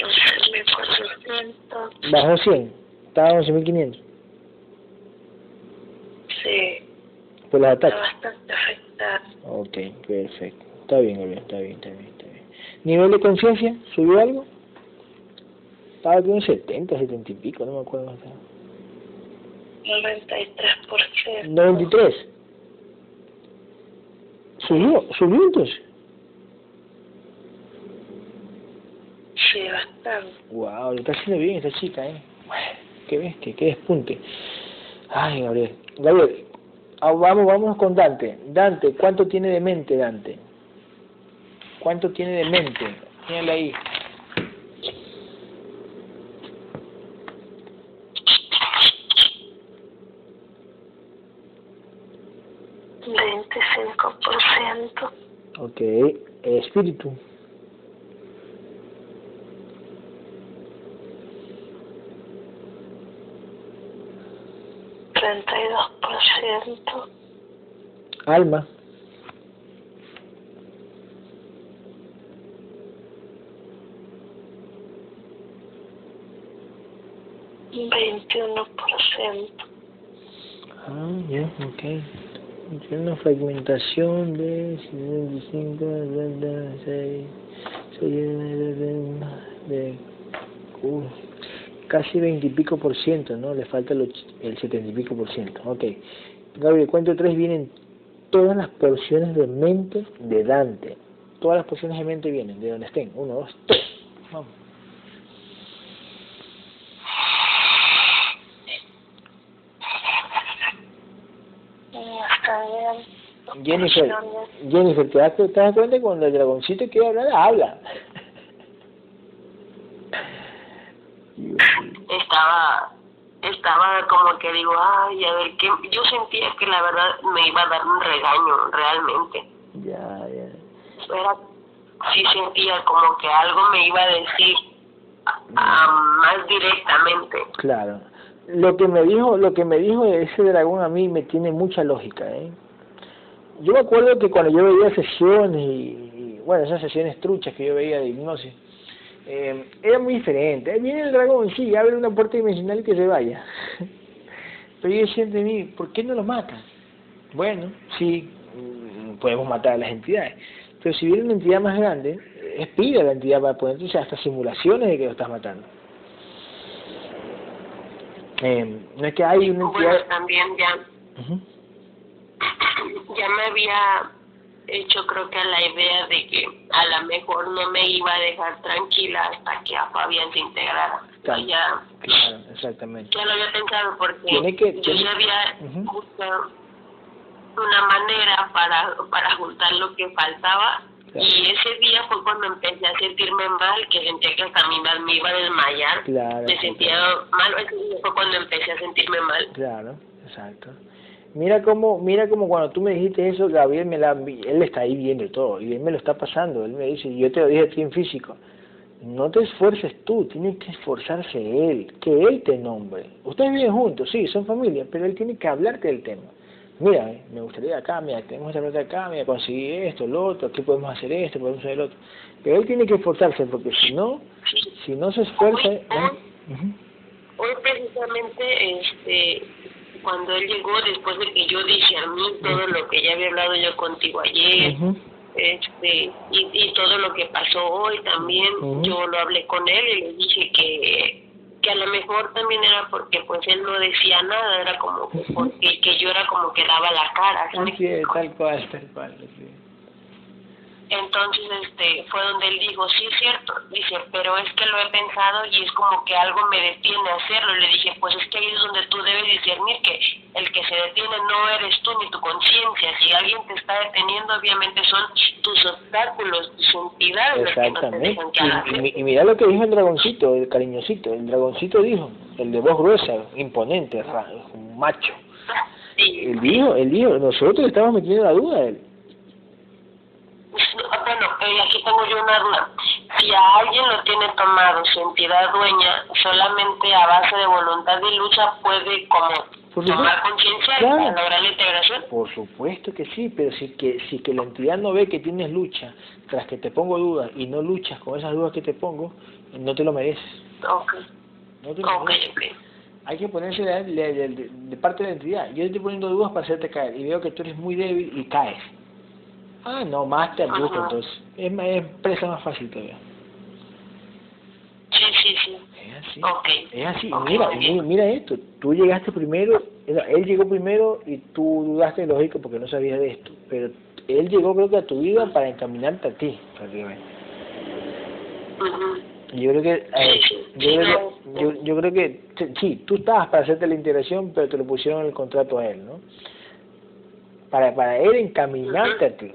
No sé, 1400. Bajó 100, estaba en 11.500 Sí, por los está ataques. bastante afectada. Ok, perfecto. Está bien, Gabriel, está bien, está bien, está bien. ¿Nivel de conciencia? ¿Subió algo? Estaba con 70, 70 y pico, no me acuerdo. más. 93%. 93. ¿Subió? ¿Subió entonces? Bastante. Wow, le está haciendo bien esta chica, ¿eh? Qué bestia, qué despunte. Ay, Gabriel. Gabriel, ah, vamos, vamos con Dante. Dante, ¿cuánto tiene de mente Dante? ¿Cuánto tiene de mente? Mírale ahí. Por ciento. Ok. Espíritu. Treinta y dos Alma. Veintiuno por ciento. Ah, ya, ok. Tiene una fragmentación de 65, de 6, de, uh, casi 20 y pico por ciento, ¿no? Le falta el, el 70 y pico por ciento. Ok. Gabriel, cuento tres vienen todas las porciones de mente de Dante. Todas las porciones de mente vienen, de donde estén. Uno, dos, tres. Vamos. Jennifer, Jennifer, ¿te das, te das cuenta que cuando el dragoncito quiere hablar, habla? estaba estaba como que digo ay a ver qué yo sentía que la verdad me iba a dar un regaño realmente ya, ya. era sí sentía como que algo me iba a decir ah, más directamente Claro. Lo que me dijo, lo que me dijo ese dragón a mí me tiene mucha lógica, ¿eh? Yo me acuerdo que cuando yo veía sesiones y, y, bueno, esas sesiones truchas que yo veía de hipnosis, eh, era muy diferente. Ahí viene el dragón, sí, abre una puerta dimensional y que se vaya. Pero yo decía de mí, ¿por qué no lo matan? Bueno, sí, mm, podemos matar a las entidades. Pero si viene una entidad más grande, es pide a la entidad para poner entonces hasta simulaciones de que lo estás matando. Eh, no es que hay una bueno entidad... también ya Ujú. ya me había hecho creo que la idea de que a lo mejor no me iba a dejar tranquila hasta que a Fabián se integrara Claro. ya Claro, exactamente. ya lo había pensado porque Tiene que- yo tiene- ya había Ujú. buscado una manera para para juntar lo que faltaba Claro. y ese día fue cuando empecé a sentirme mal que sentía que hasta mi me iba a desmayar Claro, me sentía mal ese día fue cuando empecé a sentirme mal Claro, exacto. Mira cómo, mira cómo cuando tú me dijiste eso, Gabriel me la, él está ahí viendo todo y él me lo está pasando. Él me dice, yo te lo dije a ti en físico, no te esfuerces tú, tiene que esforzarse él, que él te nombre. Ustedes viven juntos, sí, son familia, pero él tiene que hablarte del tema. Mira, eh, me gustaría acá, mira, tenemos esta plata acá, mira, conseguí esto, lo otro, aquí podemos hacer esto, podemos hacer lo otro. Pero él tiene que esforzarse porque si no, si no se esfuerza, Hoy-. Ujú. Hoy precisamente, este, cuando él llegó, después de que yo dije a mí todo lo que ya había hablado yo contigo ayer, este, y, y todo lo que pasó hoy también, yo lo hablé con él y le dije que que a lo mejor también era porque pues él no decía nada, era como que porque que yo era como que daba la cara, ¿sí me Así es, tal cual, tal cual. sí. Entonces, este, fue donde él dijo, sí es cierto, dice, pero es que lo he pensado y es como que algo me detiene a hacerlo. Le dije, pues es que ahí es donde tú debes discernir que el que se detiene no eres tú ni tu conciencia. Si alguien te está deteniendo, obviamente son tus obstáculos, tus entidades los que no te Exactamente. dejan que hagas Y, y, mi- y mira lo que dijo el dragoncito, el cariñosito. El dragoncito dijo, el de voz gruesa, imponente, un macho. Sí. Él dijo, él dijo, nosotros le estamos metiendo la duda a él. Bueno, eh, aquí tengo yo una duda. Si a alguien lo tiene tomado su entidad dueña, solamente a base de voluntad y lucha puede como tomar conciencia Claro. y lograr la integración. Por supuesto que sí, pero si que, si que la entidad no ve que tienes lucha, tras que te pongo dudas y no luchas con esas dudas que te pongo, no te lo mereces. Ok, No te lo ok, mereces. Hay que ponerse de, de- de- de- de parte de la entidad. Yo te estoy poniendo dudas para hacerte caer y veo que tú eres muy débil y caes. Ah, no, más te entonces. Es, más- es presa más fácil todavía. Sí, sí, sí. Es así. Ok. Es así. Mira, mira, mira esto. Tú llegaste primero, él llegó primero y tú dudaste, lógico, porque no sabías de esto. Pero él llegó, creo que a tu vida para encaminarte a ti, prácticamente. Ujú. Yo creo que, eh, yo, creo que yo, yo creo que sí, tú estabas para hacerte la integración, pero te lo pusieron en el contrato a él, ¿no? Para para él encaminarte a ti.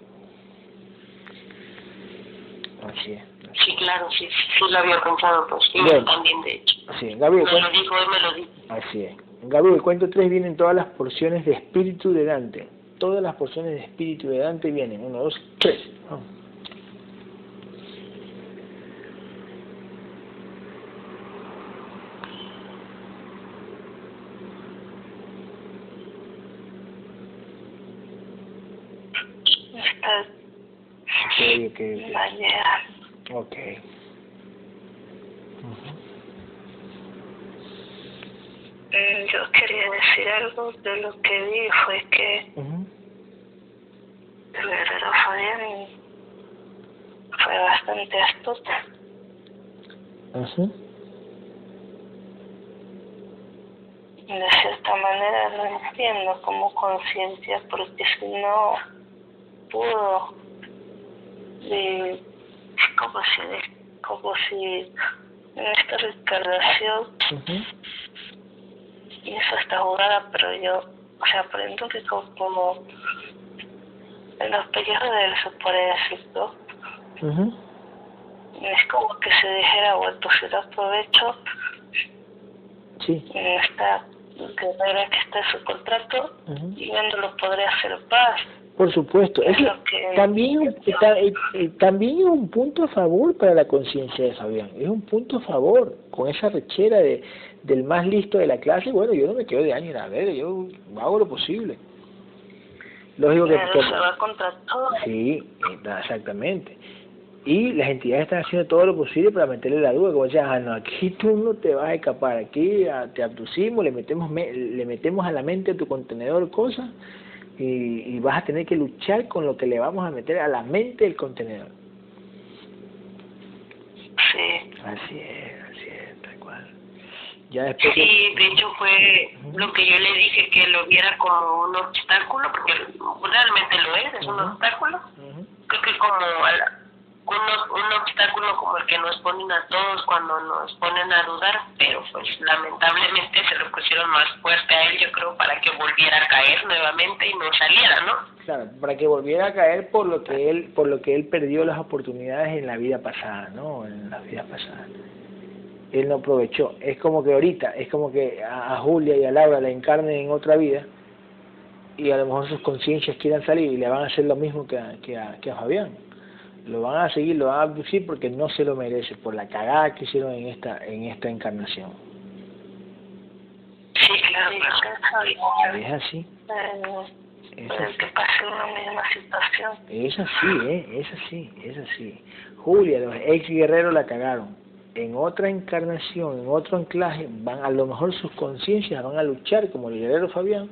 Así es. Sí, claro, sí, sí, lo había pensado, pues, y yo también, de hecho. Sí, Gabriel. Me lo dijo, él me lo dijo. Así es. Gabriel, el cuento 3 vienen todas las porciones de espíritu de Dante. Todas las porciones de espíritu de Dante vienen. Uno, dos, tres. Ok, ok. Eh, yo quería decir algo de lo que vi fue que el guerrero Fabián fue bastante astuto. De cierta manera no entiendo como conciencia porque si no pudo y como si como si en esta reencarnación y eso está jugada, pero yo, o sea, ejemplo, que como, en los pellejos de él se puede decir, ¿no? Es como que se dijera, bueno, si da provecho sí. en esta guerrera que está en su contrato y yo no lo podré hacer paz. Por supuesto, es que también, eh, eh, también es un punto a favor para la conciencia de Fabián, es un punto a favor con esa rechera de, del más listo de la clase, bueno, yo no me quedo de año a ver, yo hago lo posible. Lógico que... se va contra todo. Sí, exactamente. Y las entidades están haciendo todo lo posible para meterle la duda, como decías, ah, no, aquí tú no te vas a escapar, aquí te abducimos, le metemos, le metemos a la mente a tu contenedor cosas y, y vas a tener que luchar con lo que le vamos a meter a la mente del contenedor. Sí. Así es. Sí, de hecho fue lo que yo le dije que lo viera como un obstáculo, porque realmente lo es, es un obstáculo. Creo que como un, obstáculo como el que nos ponen a todos cuando nos ponen a dudar, pero pues lamentablemente se lo pusieron más fuerte a él, yo creo, para que volviera a caer nuevamente y no saliera, ¿no? Claro, para que volviera a caer por lo que él, por lo que él perdió las oportunidades en la vida pasada, ¿no? En la vida pasada él no aprovechó. Es como que ahorita, es como que a, Julia y a Laura la encarnen en otra vida y a lo mejor sus conciencias quieran salir y le van a hacer lo mismo que a, que a, que a Fabián. Lo van a seguir, lo van a abducir porque no se lo merece, por la cagada que hicieron en esta, en esta encarnación. Sí, claro, es así. Es así. que pase una misma situación. Es así, ¿eh? Es así, es así. Julia, los ex guerreros la cagaron en otra encarnación, en otro anclaje, van a lo mejor sus conciencias van a luchar como el guerrero Fabián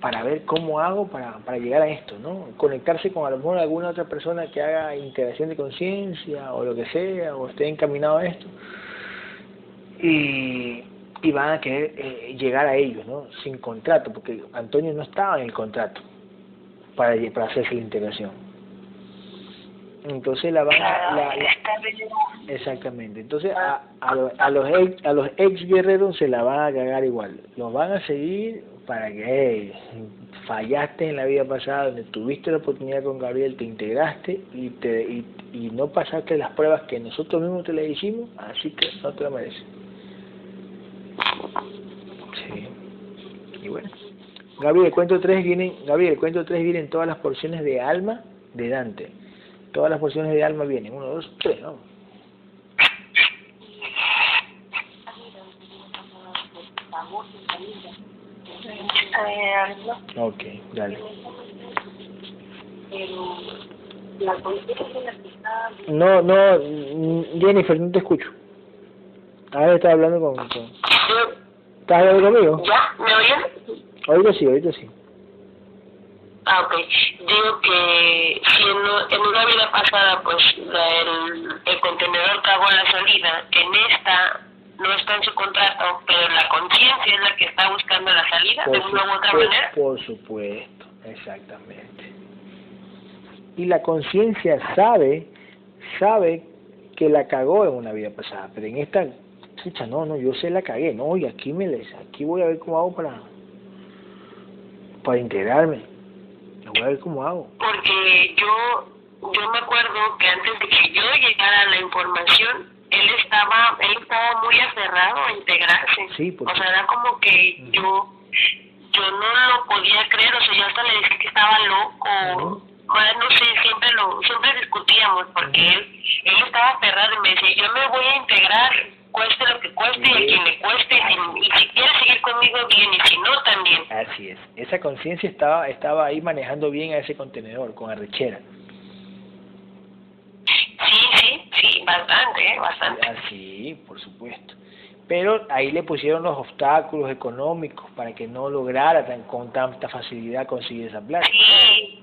para ver cómo hago para, para llegar a esto, ¿no? Conectarse con a lo mejor alguna otra persona que haga integración de conciencia o lo que sea, o esté encaminado a esto. Y, y van a querer eh, llegar a ellos, ¿no? Sin contrato, porque Antonio no estaba en el contrato para, para hacerse la integración entonces la van a... exactamente. Entonces a, a, los ex, a los ex guerreros se la van a cagar igual. Los van a seguir para que fallaste en la vida pasada, donde tuviste la oportunidad con Gabriel, te integraste y, te, y, no pasaste las pruebas que nosotros mismos te le hicimos, así que no te lo mereces. Y bueno. Gabriel, el cuento 3 vienen, Gabriel, el cuento 3 vienen todas las porciones de alma de Dante todas las porciones de alma vienen. Uno, dos, tres, ¿no? Ok, dale. No, no, Jennifer, no te escucho. Ahora estás hablando con... con... ¿Estás hablando conmigo? ¿Ya? ¿Me oyen? Ahorita sí, ahorita sí. Ah, ok. Digo que si en, una vida pasada, pues el, el contenedor cagó la salida, en esta no está en su contrato, pero la conciencia es la que está buscando la salida de una u otra manera. Por supuesto, exactamente. Y la conciencia sabe, sabe que la cagó en una vida pasada, pero en esta, escucha, no, no, yo sé la cagué, no, y aquí me les, aquí voy a ver cómo hago para, para integrarme voy a ver cómo hago. Porque yo yo me acuerdo que antes de que yo llegara a la información, él estaba, él estaba muy aferrado a integrarse. Sí, O sea, era como que yo, yo no lo podía creer, o sea, yo hasta le decía que estaba loco. Bueno, no sé, siempre lo, siempre discutíamos porque él, él estaba aferrado y me decía, yo me voy a integrar, cueste lo que cueste y a quien le cueste, y, y si quiere seguir conmigo bien y si no también. Así es, esa conciencia estaba, estaba ahí manejando bien a ese contenedor, con arrechera. Sí, sí, sí, bastante, ¿eh? bastante. Ah, sí, por supuesto. Pero ahí le pusieron los obstáculos económicos para que no lograra tan, con tanta facilidad conseguir esa plata. Sí,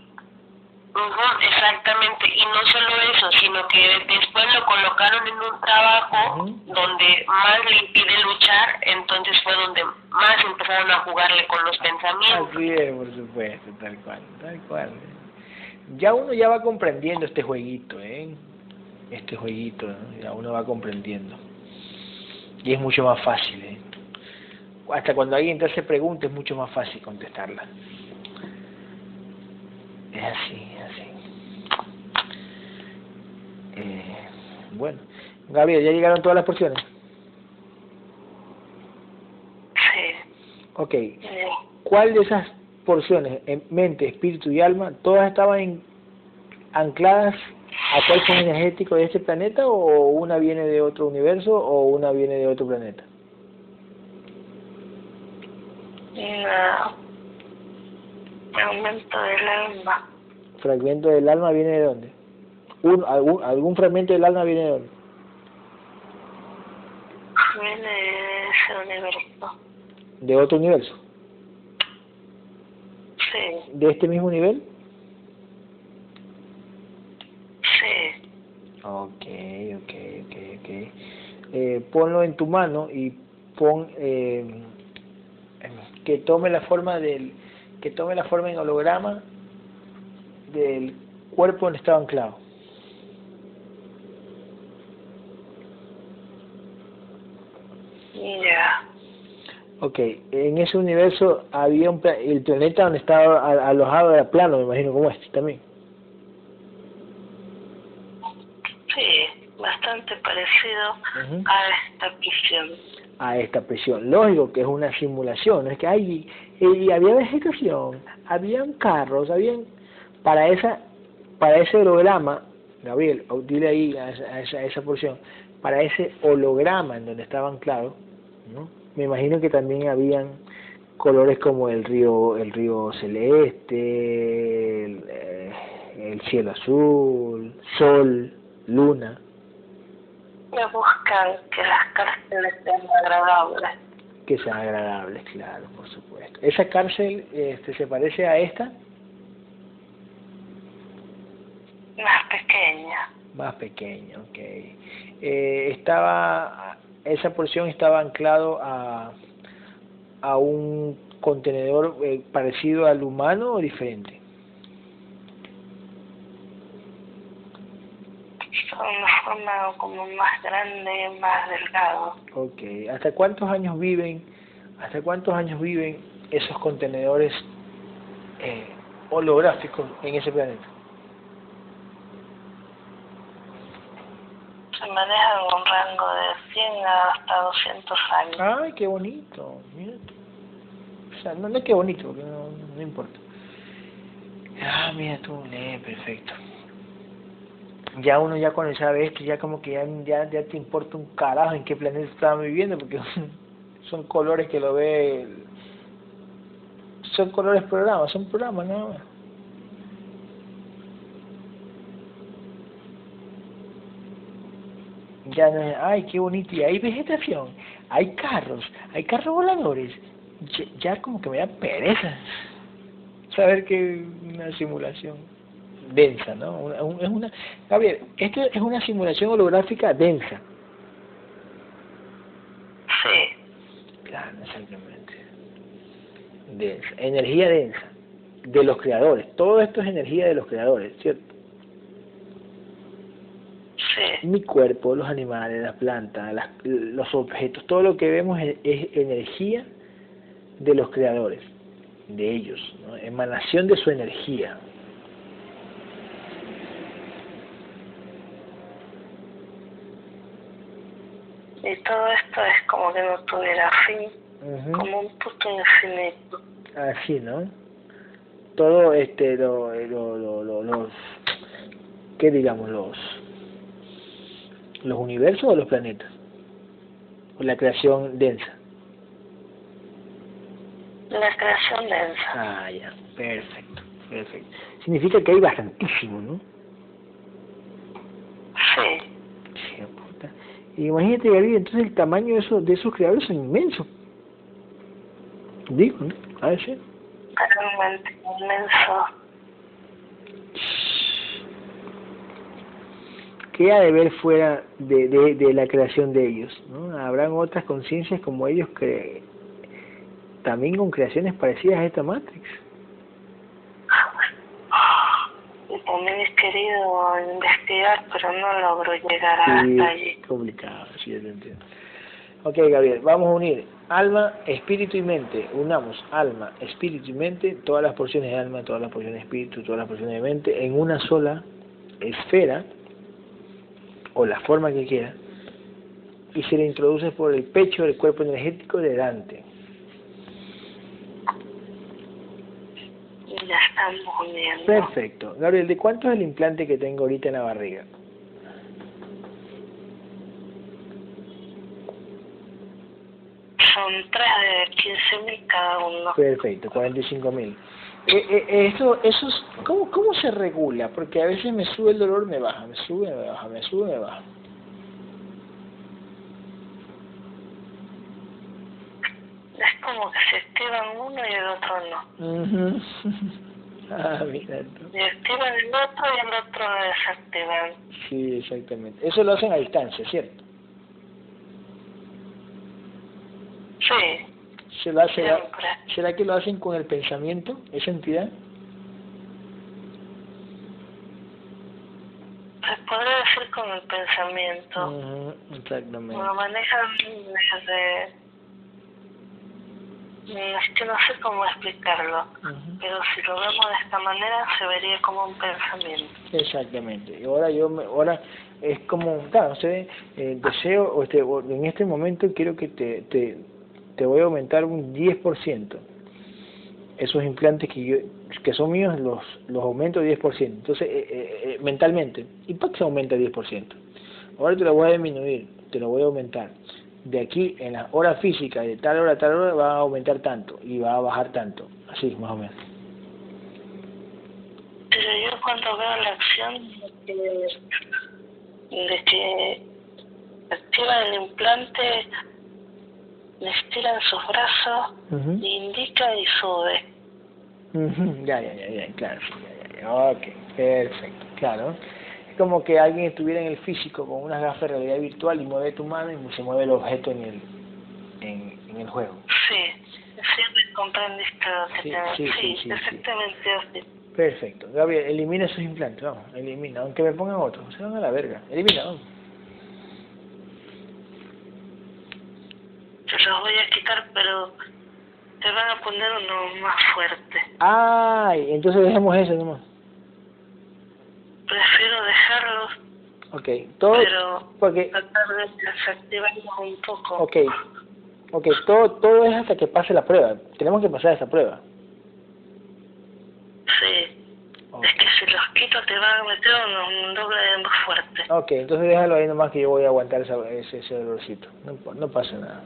exactamente. Y no solo eso, sino que después lo colocaron en un trabajo donde más le impide luchar, entonces fue donde más empezaron a jugarle con los pensamientos. Así es, por supuesto, tal cual, tal cual. Ya uno ya va comprendiendo este jueguito, ¿eh? Este jueguito, ¿no? ya uno va comprendiendo. Y es mucho más fácil, ¿eh? Hasta cuando alguien te hace preguntas es mucho más fácil contestarla. Es así, es así. Eh, bueno, Gabriel, ¿ya llegaron todas las porciones? Sí. Ok, ¿cuál de esas porciones, en mente, espíritu y alma, todas estaban en- ancladas a cuerpos energéticos de este planeta o una viene de otro universo o una viene de otro planeta? no. Aumento del alma. ¿Fragmento del alma viene de dónde? Un, algún, ¿Algún fragmento del alma viene de dónde? Viene de ese universo. ¿De otro universo? Sí, ¿De este mismo nivel? sí. Ok, ok, ok, ok. Eh, ponlo en tu mano y pon eh, que tome la forma del que tome la forma en holograma del cuerpo donde estaba anclado. Ya. Ok, en ese universo había un pla- el planeta donde estaba alojado era plano, me imagino como este también. Sí, bastante parecido a esta prisión. a esta presión. Lógico que es una simulación, es que hay, y había vegetación, habían carros, habían para esa para ese holograma, Gabriel, dile ahí a esa, a esa, a esa porción, para ese holograma en donde estaban claros, ¿no? Me imagino que también habían colores como el río el río celeste, el, eh, el cielo azul, sol, luna. Me buscan que las cárceles sean agradables. que sean agradables, claro, por supuesto. ¿Esa cárcel este, se parece a esta? Más pequeña. Más pequeña, ok. Eh, estaba, esa porción estaba anclado a, a un contenedor eh, parecido al humano o diferente? Son una forma como más grande, más delgado. Ok. ¿Hasta cuántos años viven, hasta cuántos años viven esos contenedores eh, holográficos en ese planeta? Se maneja en un rango de 100 hasta 200 años. Ay, qué bonito. Mira. O sea, no, no es que bonito, porque no, no importa. Ah, mira tú, eh, perfecto. Ya uno ya cuando sabe esto, ya como que ya, ya, ya te importa un carajo en qué planeta estaba viviendo, porque son colores que lo ve... Son colores programas, son programas nada más. ya no es, ay, qué bonito, y hay vegetación, hay carros, hay carros voladores, ya, ya como que me da pereza saber que una simulación densa, ¿no? Una- un- es una, Gabriel, esto es una simulación holográfica densa. Sí, Claro, exactamente. Densa, energía densa, de los creadores, todo esto es energía de los creadores, ¿cierto? sí, mi cuerpo, los animales, las plantas, las- los objetos, todo lo que vemos es, es energía de los creadores, de ellos, ¿no? emanación de su energía. Todo esto es como que no tuviera fin, como un puto infinito. Así, ¿no? Todo este, lo, lo, lo, los, ¿qué digamos? Los, los universos o los planetas, o la creación densa. La creación densa. Ah, ya, perfecto, perfecto. Significa que hay bastantísimo, ¿no? Sí. Imagínate, Gabriel, entonces el tamaño de esos, de esos creadores es inmenso. Digo, ¿no? A ver si. Realmente inmenso. ¿Qué ha de ver fuera de, de, de la creación de ellos? ¿no? Habrán otras conciencias como ellos que también con creaciones parecidas a esta Matrix. También he querido investigar, pero no logro llegar hasta sí, allí. complicado, sí, lo entiendo. Ok, Gabriel, vamos a unir alma, espíritu y mente. Unamos alma, espíritu y mente, todas las porciones de alma, todas las porciones de espíritu, todas las porciones de mente, en una sola esfera, o la forma que quiera, y se le introduce por el pecho del cuerpo energético de Dante. Ya. Perfecto. Gabriel, ¿de cuánto es el implante que tengo ahorita en la barriga? Son tres de 15.000 cada uno. Perfecto, 45.000. Eh, eh, eso, eso es, ¿cómo, ¿Cómo se regula? Porque a veces me sube el dolor, me baja, me sube, me baja, me sube, me baja. Es como que se activan uno y el otro no. ah, mira. Y activan el otro y el otro lo desactivan. Sí, exactamente. Eso lo hacen a distancia, ¿cierto? Sí. ¿Se lo hace, ¿Será que lo hacen con el pensamiento, esa entidad? Se podría decir con el pensamiento. Uh exactamente. Lo manejan desde es que no sé cómo explicarlo, pero si lo vemos de esta manera se vería como un pensamiento. Exactamente. Y ahora yo, me, ahora es como, claro, sé, eh, deseo, o este, en este momento quiero que te, te, te voy a aumentar un 10%. Esos implantes que yo, que son míos los, los aumento 10%. Entonces, eh, eh, eh, mentalmente, ¿y para qué se aumenta 10%? Ahora te lo voy a disminuir, te lo voy a aumentar de aquí en las horas físicas, de tal hora a tal hora, va a aumentar tanto y va a bajar tanto. Así, más o menos. Pero yo cuando veo la acción de que, activa el implante, me estiran sus brazos, indica y sube. Ya, ya, ya, ya, claro. Ya, ya, Ok, perfecto, claro como que alguien estuviera en el físico con unas gafas de realidad virtual y mueve tu mano y se mueve el objeto en el, en, en el juego. Sí, siempre comprendiste que sí, sí, sí, exactamente así. Perfecto. Gabriel, elimina esos implantes, vamos, elimina, aunque me pongan otros, se van a la verga, elimina, vamos. Te los voy a quitar, pero te van a poner uno más fuerte. Ay, entonces dejemos ese nomás prefiero dejarlos. Ok, todo. Pero porque, tratar de desactivarlos un poco. Ok, ok, todo, todo es hasta que pase la prueba. Tenemos que pasar esa prueba. Sí. Es que si los quito te van a meter un, doble de más fuerte. Ok, entonces déjalo ahí nomás que yo voy a aguantar esa, ese, ese dolorcito. No, no pasa nada.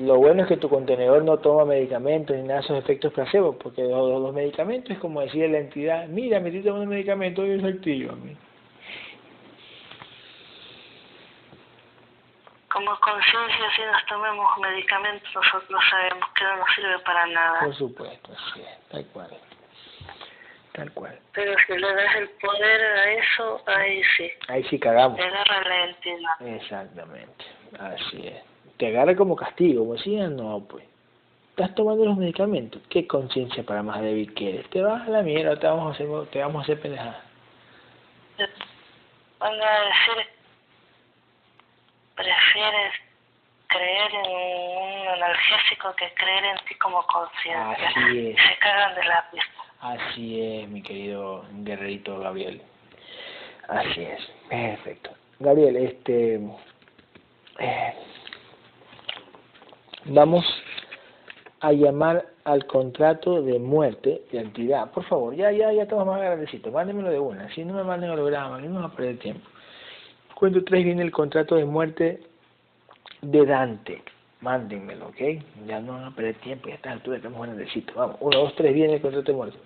Lo bueno es que tu contenedor no toma medicamentos ni nada de esos efectos placebo, porque los, los medicamentos es como decir la entidad, mira, me estoy tomando medicamento y es activo. Como conciencia, si nos tomemos medicamentos, nosotros sabemos que no nos sirve para nada. Por supuesto, sí, tal cual. Tal cual. Pero si le das el poder a eso, ahí sí. Ahí sí cagamos. Le agarra la entidad. Exactamente, así es te agarra como castigo, como decía, no, pues, estás tomando los medicamentos, qué conciencia para más débil que eres, te vas a la mierda, te vamos a hacer, te vamos a hacer pendejada. Van a decir, prefieres creer en un analgésico que creer en ti como conciencia. Así es. Se cagan de la pista. Así es, mi querido guerrerito Gabriel. Así es, perfecto. Gabriel, este, eh, vamos a llamar al contrato de muerte de entidad. Por favor, ya, ya, ya estamos más agradecidos. Mándenmelo de una. Si no me manden holograma, no vamos a perder tiempo. Cuento tres viene el contrato de muerte de Dante. Mándenmelo, ¿ok? Ya no van a perder tiempo. Ya está altura estamos agradecidos. Vamos, uno, dos, tres viene el contrato de muerte.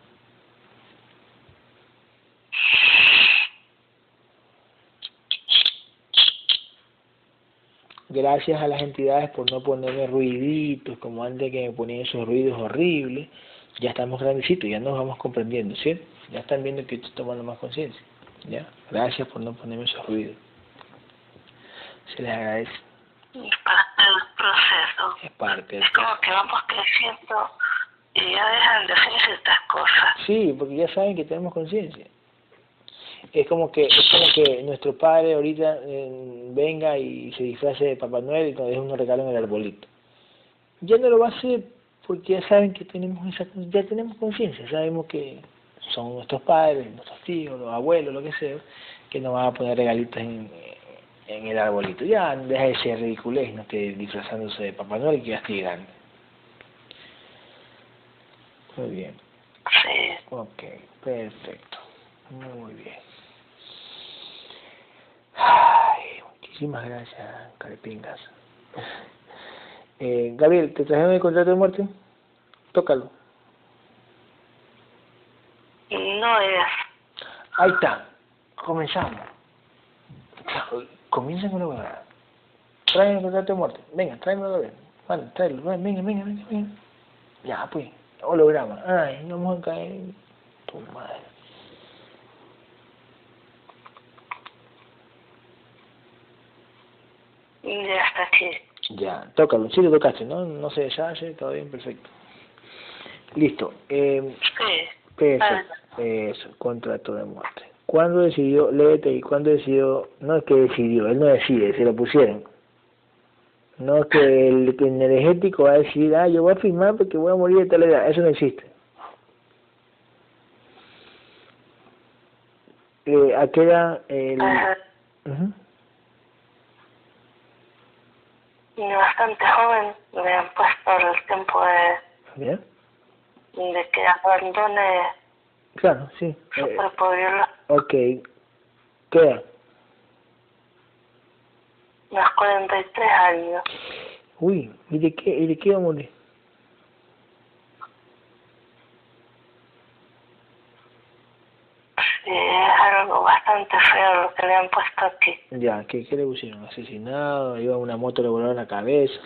Gracias a las entidades por no ponerme ruiditos como antes que me ponían esos ruidos horribles, ya estamos grandecitos, ya nos vamos comprendiendo, ¿sí? Ya están viendo que estoy tomando más conciencia, ¿ya? Gracias por no ponerme esos ruidos. Se les agradece. Es parte del proceso. Es parte. Es como que vamos creciendo y ya dejan de hacer estas cosas. Sí, porque ya saben que tenemos conciencia es como que es como que nuestro padre ahorita eh, venga y se disfrace de Papá Noel y nos deje unos regalos en el arbolito. Ya no lo va a hacer porque ya saben que tenemos esa ya tenemos conciencia, sabemos que son nuestros padres, nuestros tíos, los abuelos, lo que sea, que nos van a poner regalitos en, en el arbolito. Ya deja de ser ridiculez, no esté disfrazándose de Papá Noel que ya estoy grande. Muy bien. Sí. Ok, perfecto. Muy bien. Ay, muchísimas gracias, carepingas. Eh, Gabriel, ¿te trajeron el contrato de muerte? Tócalo. No es. Ahí está. Comenzamos. Comienza con la huevada. Traen el contrato de muerte. Venga, tráemelo a ver. Vale, tráelo. Venga, venga, venga, venga. Ya, pues. Holograma. Ay, no vamos a caer. Tu madre. Ya está aquí. Ya, tócalo, sí lo tocaste, ¿no? No se deshace, todo bien, perfecto. Listo. Eh, Sí. perfecto. Eso, contrato de muerte. ¿Cuándo decidió, léete, y cuándo decidió, no es que decidió, él no decide, se lo pusieron. No es que el, energético va a decir, ah, yo voy a firmar porque voy a morir de tal edad, eso no existe. Eh, ¿A qué edad el...? Ajá. Ujú. Y bastante joven me han puesto el tiempo de, ¿Bien? de que abandone Claro, sí. su Eh, cuerpo biológico. ok. ¿Qué edad? Los 43 años. Uy, ¿y de qué, y de qué va a morir? Es algo bastante feo lo que le han puesto aquí. Ya, ¿qué, qué le pusieron? Asesinado, iba una moto, le volaron la cabeza.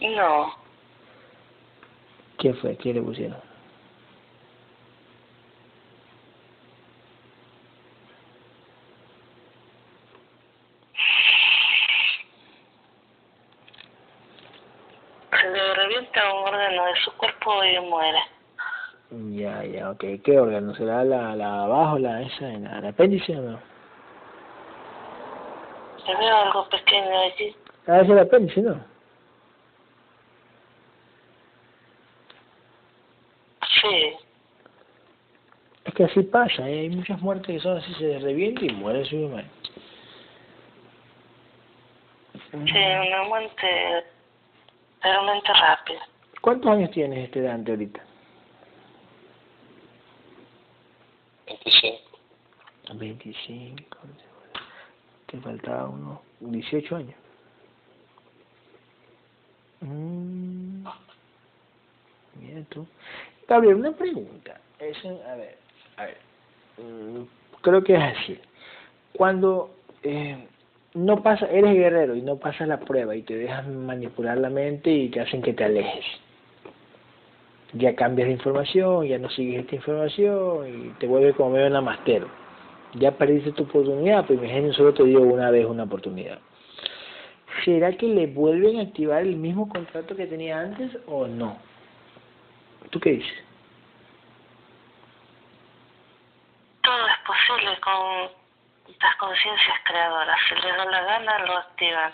No, ¿Quién fue? ¿Quién le pusieron? se le revienta un órgano de su cuerpo y muere. Ya, ya, ok. ¿Qué órgano? ¿Será la, la abajo, la esa, la, la apéndice o no? Se veo algo pequeño allí. Ah, es el apéndice, ¿no? Sí, Es que así pasa, ¿eh? hay muchas muertes que son así, se revienta y muere su madre. sí, una muerte realmente rápida. ¿Cuántos años tienes este Dante ahorita? 25. 25. Te faltaba unos 18 años. Mm. Mira tú. Gabriel, una pregunta. Eso, a ver, a ver. Mm, creo que es así. Cuando eh, no pasa, eres guerrero y no pasas la prueba y te dejan manipular la mente y te hacen que te alejes. Ya cambias de información, ya no sigues esta información y te vuelves como medio namastero. Ya perdiste tu oportunidad, pero imagínate, solo te dio una vez una oportunidad. ¿Será que le vuelven a activar el mismo contrato que tenía antes o no? ¿Tú qué dices? Todo es posible con estas conciencias creadoras. Si les da la gana, lo activan.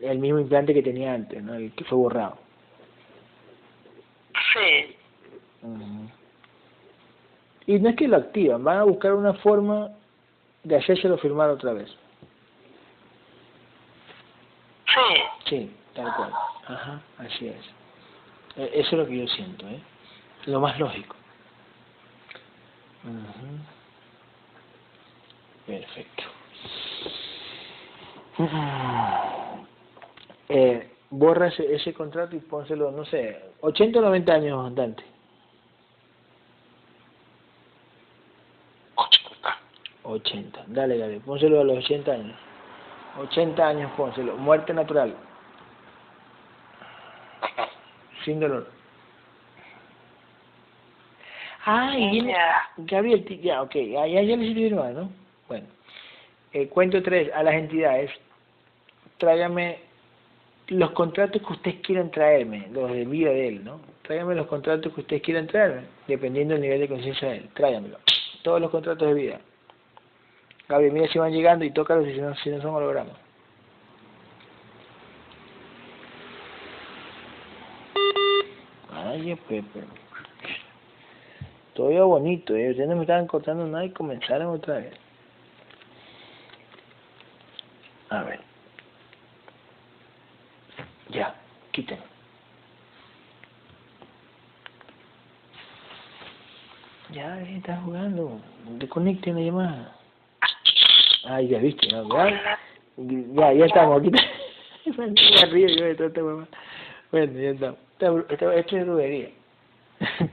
El mismo implante que tenía antes, ¿no? El que fue borrado. Sí. Y no es que lo activan, van a buscar una forma de hacérselo firmar otra vez. Sí. Sí, tal cual. Ajá, así es. E- Eso es lo que yo siento, ¿eh? Lo más lógico. Perfecto. Eh, borra ese, ese contrato y pónselo, no sé, 80 o 90 años, Dante. 80. 80. Dale, dale, pónselo a los 80 años. 80 años, pónselo. Muerte natural, sin dolor. Ah, y viene... Gabriel, ya, ok, ya, ya, ya le firmar, ¿no? Bueno, eh, cuento tres, a las entidades, tráigame los contratos que ustedes quieran traerme, los de vida de él, ¿no? Tráigame los contratos que ustedes quieran traerme, dependiendo del nivel de conciencia de él, tráigamelo. Todos los contratos de vida. Gabriel, mira si van llegando y tócalos si no, si no son hologramas. Ay, Pepe. Todo bonito, ¿eh? Ustedes no me estaban cortando nada y comenzaron otra vez. A ver. Ya, quiten. Ya, está jugando. Desconecten la llamada. Ay, ya viste, ¿no? Ya, ya, estamos. Me este huevón. Bueno, ya estamos. Esta- esta- Esto es rubería.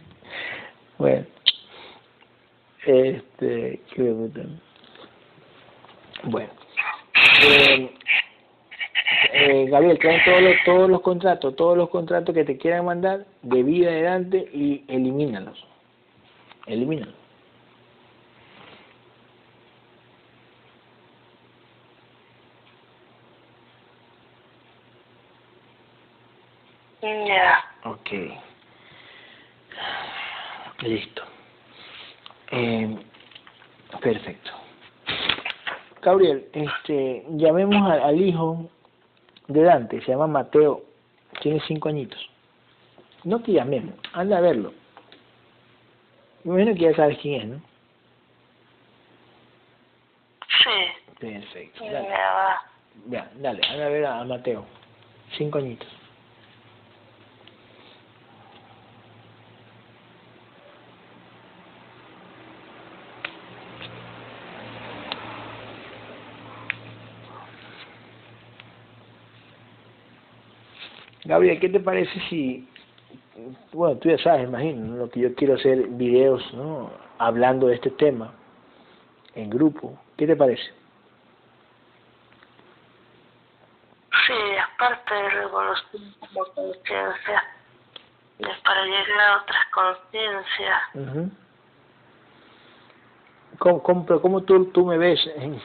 bueno. Este, qué puta. Bueno. Eh, eh, Gabriel, traen todos los, todos los contratos, todos los contratos que te quieran mandar de vida adelante y elimínalos. Elimínalos. Ya. Ok. Listo. Eh, perfecto. Gabriel, este, llamemos al hijo de Dante, se llama Mateo, tiene cinco añitos. No que llamemos, anda a verlo. Me imagino que ya sabes quién es, ¿no? Sí. Perfecto. Dale, ya, dale, anda a ver a, a Mateo, cinco añitos. Gabriel, ¿qué te parece si, bueno, tú ya sabes, imagino, ¿no? lo que yo quiero hacer videos, ¿no? Hablando de este tema en grupo. ¿Qué te parece? Sí, es parte de la conciencia. Es para llegar a otras conciencias. Ujú. ¿Cómo, cómo, cómo tú, tú me ves?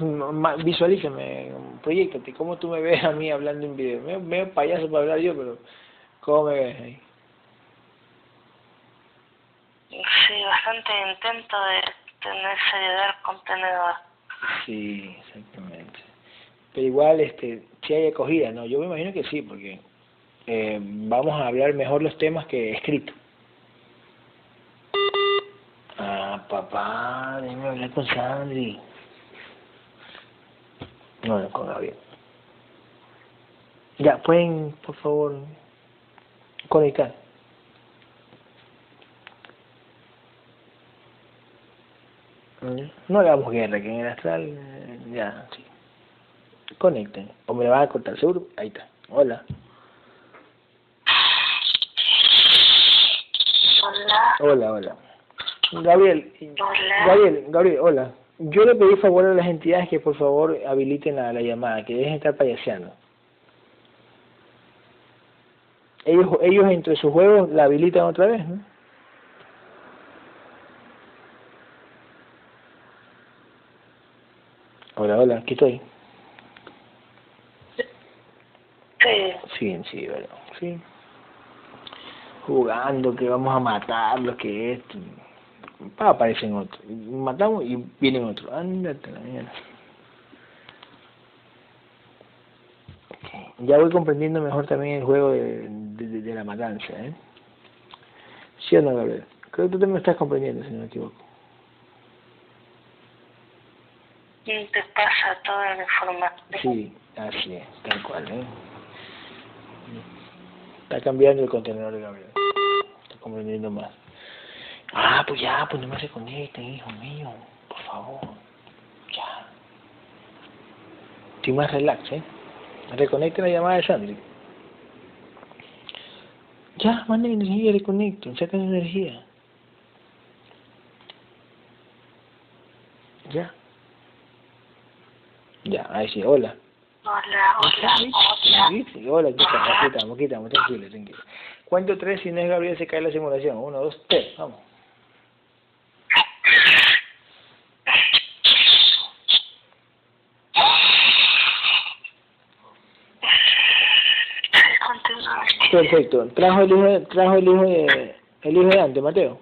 Visualízame, proyectate. ¿Cómo tú me ves a mí hablando en video? Me veo payaso para hablar yo, pero ¿cómo me ves ahí? Sí, bastante intento de tener seriedad contenedor. Sí, exactamente. Pero igual, este, si hay acogida, ¿no? Yo me imagino que sí, porque eh, vamos a hablar mejor los temas que escrito. Ah, papá, déjame hablar con Sandri. No, no, con Gabriel. Ya, pueden, por favor, conectar. No le damos guerra, que en el astral, ya, sí. Conecten. O me la van a cortar, seguro. Ahí está. Hola. Hola. Hola, hola. Gabriel, Hola. Gabriel, Gabriel, hola. Yo le pedí favor a las entidades que por favor habiliten la, la llamada, que dejen de estar payaseando. Ellos, ellos entre sus juegos la habilitan otra vez, ¿no? Hola, hola, aquí estoy. Sí. Sí, sí, bueno, sí. Jugando, que vamos a matarlos, que esto. Pa, aparecen otros. Matamos y vienen otros. Ándate la mierda. Ya voy comprendiendo mejor también el juego de, de, de- de la matanza, ¿eh? ¿Sí o no, Gabriel? Creo que tú también lo estás comprendiendo, si no me equivoco. te pasa toda la información. Sí, así es, tal cual. ¿eh? Está cambiando el contenedor de Gabriel. Está comprendiendo más. Ah, pues ya, pues no me reconecten, hijo mío. Por favor. Ya. Estoy más relax, ¿eh? Reconecten la llamada de Sandri. Ya, manden energía, reconecten, saquen energía. Ya. Ya, ahí sí, hola. Hola, hola, hola. Hola, aquí estamos, aquí estamos, aquí estamos, tranquilo, tranquilo. Cuento tres, si no es Gabriel se cae la simulación. Uno, dos, tres, vamos. Perfecto. ¿Trajo el hijo trajo el hijo de, el hijo de Dante, Mateo?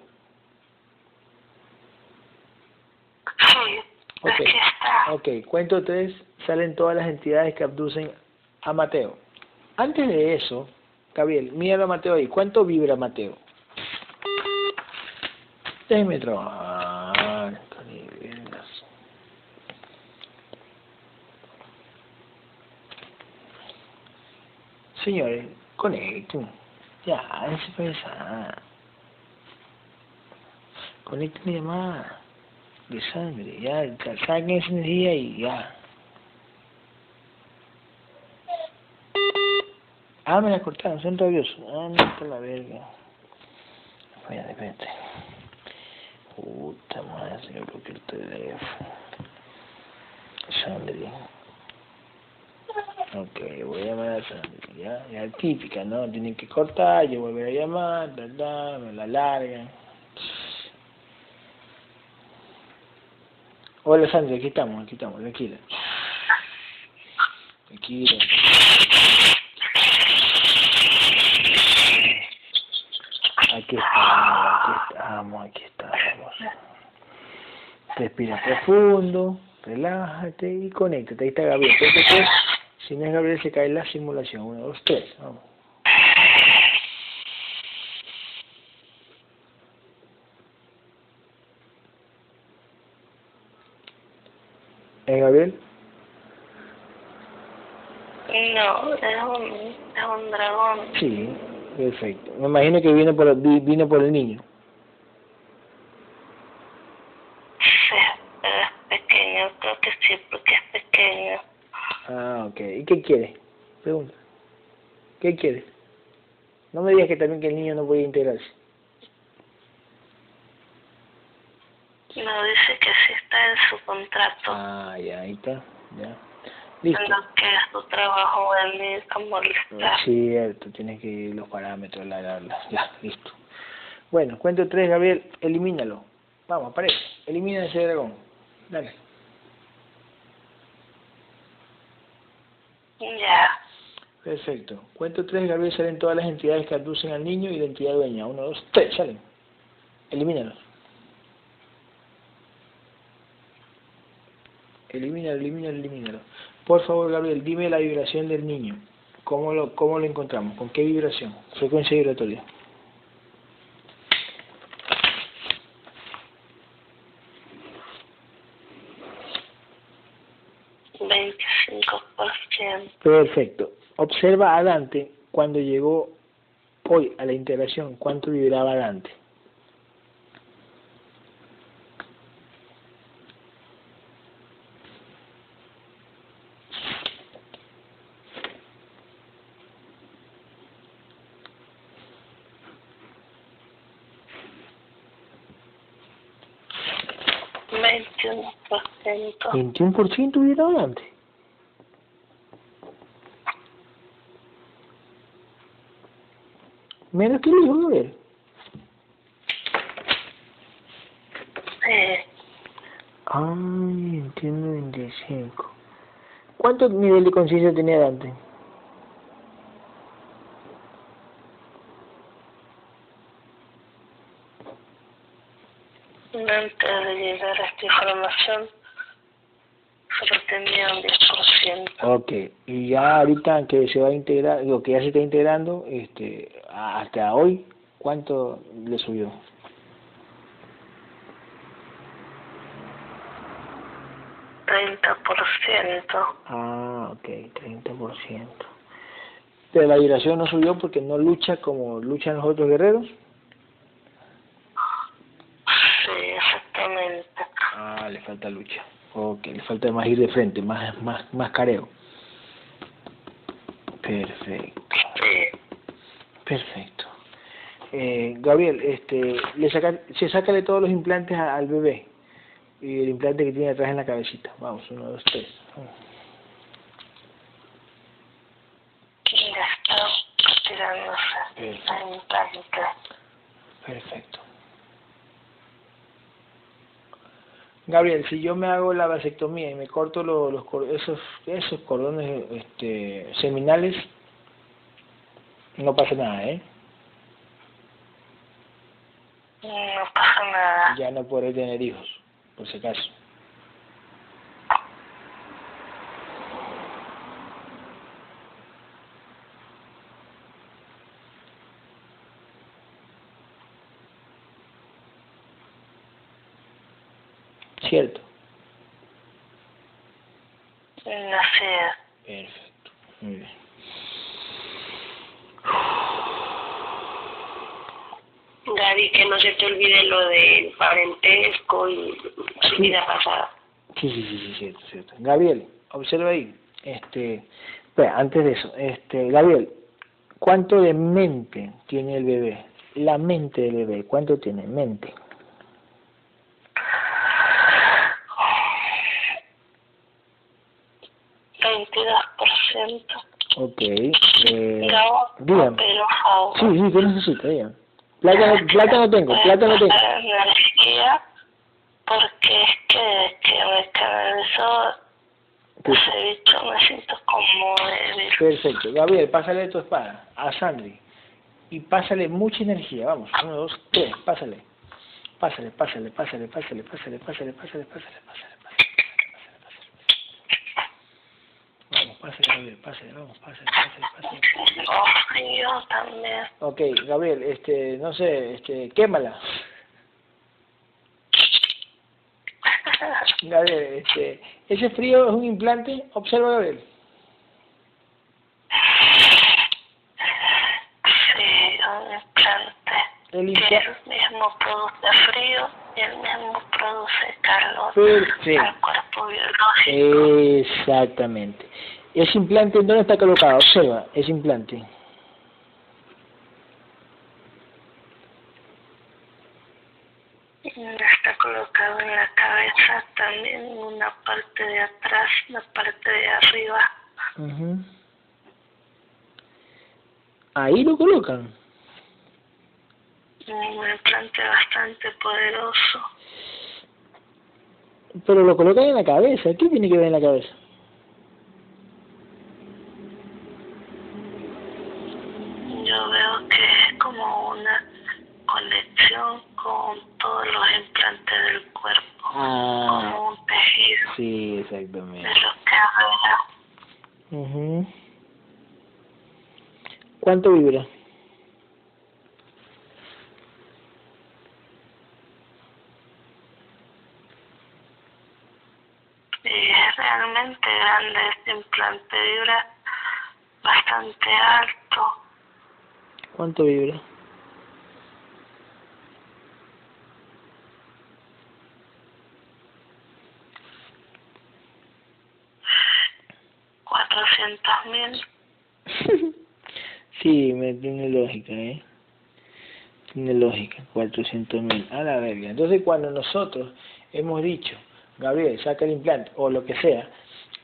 Sí, Ok. aquí está. Ok, cuento tres, salen todas las entidades que abducen a Mateo. Antes de eso, Gabriel, míralo a Mateo ahí. ¿Cuánto vibra Mateo? Déjeme trabajar. Señores, conecten. Ya, déjense pensar. Conecten mi llamada de sangre, ya, sa- saquen esa energía y ya. Ah, me la cortaron, son rabiosos. Ah, no, por la verga. Espérate, espérate. Puta madre, se me bloqueó el teléfono. Sandri. Ok, voy a llamar a Sandri, ya, típica, ¿no? Tienen que cortar, yo volver a llamar, ¿verdad? Me la largan. Hola Sandra, aquí estamos, aquí estamos, tranquila. Tranquila. Aquí estamos, aquí estamos, aquí estamos. Respira profundo, relájate y conéctate. Ahí está Gabriel. Si no es Gabriel, se cae la simulación. Uno, dos, tres. Vamos. ¿Eh, Gabriel? No, es un, es un dragón. Sí, perfecto. Me imagino que viene por, vi- vino por el niño. Sí, pero es pequeño, creo que sí, porque es pequeño. Ah, ok. ¿Y qué quiere? Pregunta. ¿Qué quiere? No me digas que también que el niño no puede integrarse. No, dice que sí está en su contrato. Ah, ya, ahí está. Ya. Listo. Que es su trabajo venir a molestar. Cierto, tienes que ir los parámetros, la, la, la. Ya, listo. Bueno, cuento tres, Gabriel. Elimínalo. Vamos, aparece. Elimina ese dragón. Dale. Perfecto. Cuento tres, Gabriel, salen todas las entidades que abducen al niño y la entidad dueña. Uno, dos, tres, salen. Elimínalos. Elimínalo, elimínalo, elimínalo. Por favor, Gabriel, dime la vibración del niño. ¿Cómo lo, cómo lo encontramos? ¿Con qué vibración? Frecuencia vibratoria. Veinticinco por ciento. Perfecto. Observa a Dante cuando llegó hoy a la integración. ¿Cuánto vibraba Dante? Veintiuno por ciento. 21% vibraba Dante. Menos que el hijo de. Sí. Ay, entiendo 25. ¿Cuánto nivel de conciencia tenía Dante? Antes de llegar a esta información, solo tenía un 10%. Ok, y ya ahorita que se va a integrar, lo que ya se está integrando, este, hasta hoy, ¿cuánto le subió? 30%. Ah, ok, 30%. Pero la vibración no subió porque no lucha como luchan los otros guerreros. Sí, exactamente. Ah, le falta lucha. Ok, le falta más ir de frente, más, más, más careo. Perfecto. Perfecto. Eh, Gabriel, este, le saca, se saca de todos los implantes a- al bebé. Y el implante que tiene atrás en la cabecita. Vamos, uno, dos, tres. Perfecto. Perfecto. Gabriel, si yo me hago la vasectomía y me corto lo- los, cor- esos esos cordones este, seminales, no pasa nada, ¿eh? No pasa nada. Ya no podré tener hijos, por si acaso. Cierto. Así es. Perfecto. Muy bien. Gaby, que no se te olvide lo del parentesco y su vida pasada. Sí, sí, sí, sí, cierto, cierto. Gabriel, observa ahí. Este, espera, antes de eso, este, Gabriel, ¿cuánto de mente tiene el bebé? La mente del bebé, ¿cuánto tiene mente? Veintidós por ciento. Ok. Eh, Gabo, dígame. pero. Sí, sí, ¿qué necesita? Dígame. Plata, no- plata no tengo, plata no tengo. energía porque es que que me canalizó ese bicho me siento como débil. Perfecto. Gabriel, pásale tu espada a Sandri. Y pásale mucha energía. Vamos, uno, dos, tres, pásale, pásale, pásale, pásale, pásale, pásale, pásale, pásale, pásale, pásale, pásale. Pásale, Gabriel, pásale, vamos, pásale, pásale, pásale. Oh, yo también. Ok, Gabriel, este, no sé, este, quémala. Gabriel, este, ese frío es un implante, observa Gabriel. Sí, un implante. El él mismo produce frío y él mismo produce calor Perfecto. al cuerpo biológico. Exactamente. Ese implante, ¿dónde está colocado? Observa, ese implante. Está colocado en la cabeza, también en una parte de atrás, la parte de arriba. Ujú. Ahí lo colocan. Un implante bastante poderoso. Pero lo colocan en la cabeza. ¿Qué tiene que ver en la cabeza? Que es como una conexión con todos los implantes del cuerpo, Ah, como un tejido sí, de exactamente. lo que arregla. Ujú. ¿Cuánto vibra? Es realmente grande este implante, vibra bastante alto. ¿Cuánto vibra? cuatrocientos mil. sí, me tiene lógica, ¿eh? Tiene lógica, 400 mil. A la verga. Entonces, cuando nosotros hemos dicho, Gabriel, saca el implante, o lo que sea,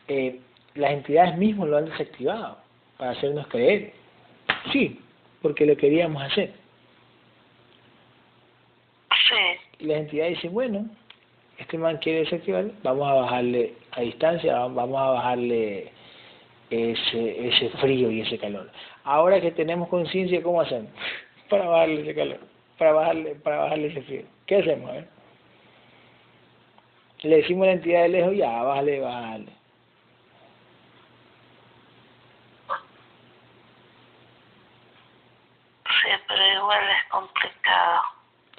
eh, las entidades mismas lo han desactivado para hacernos creer. Sí, porque lo queríamos hacer. Sí, Y las entidades dicen, bueno, este man quiere desactivar, vamos a bajarle a distancia, va- vamos a bajarle ese, ese frío y ese calor. Ahora que tenemos conciencia, ¿cómo hacemos? Para bajarle ese calor, para bajarle, para bajarle ese frío. ¿Qué hacemos? Le decimos a la entidad de lejos, ya, bájale, bájale. sí, pero igual es complicado.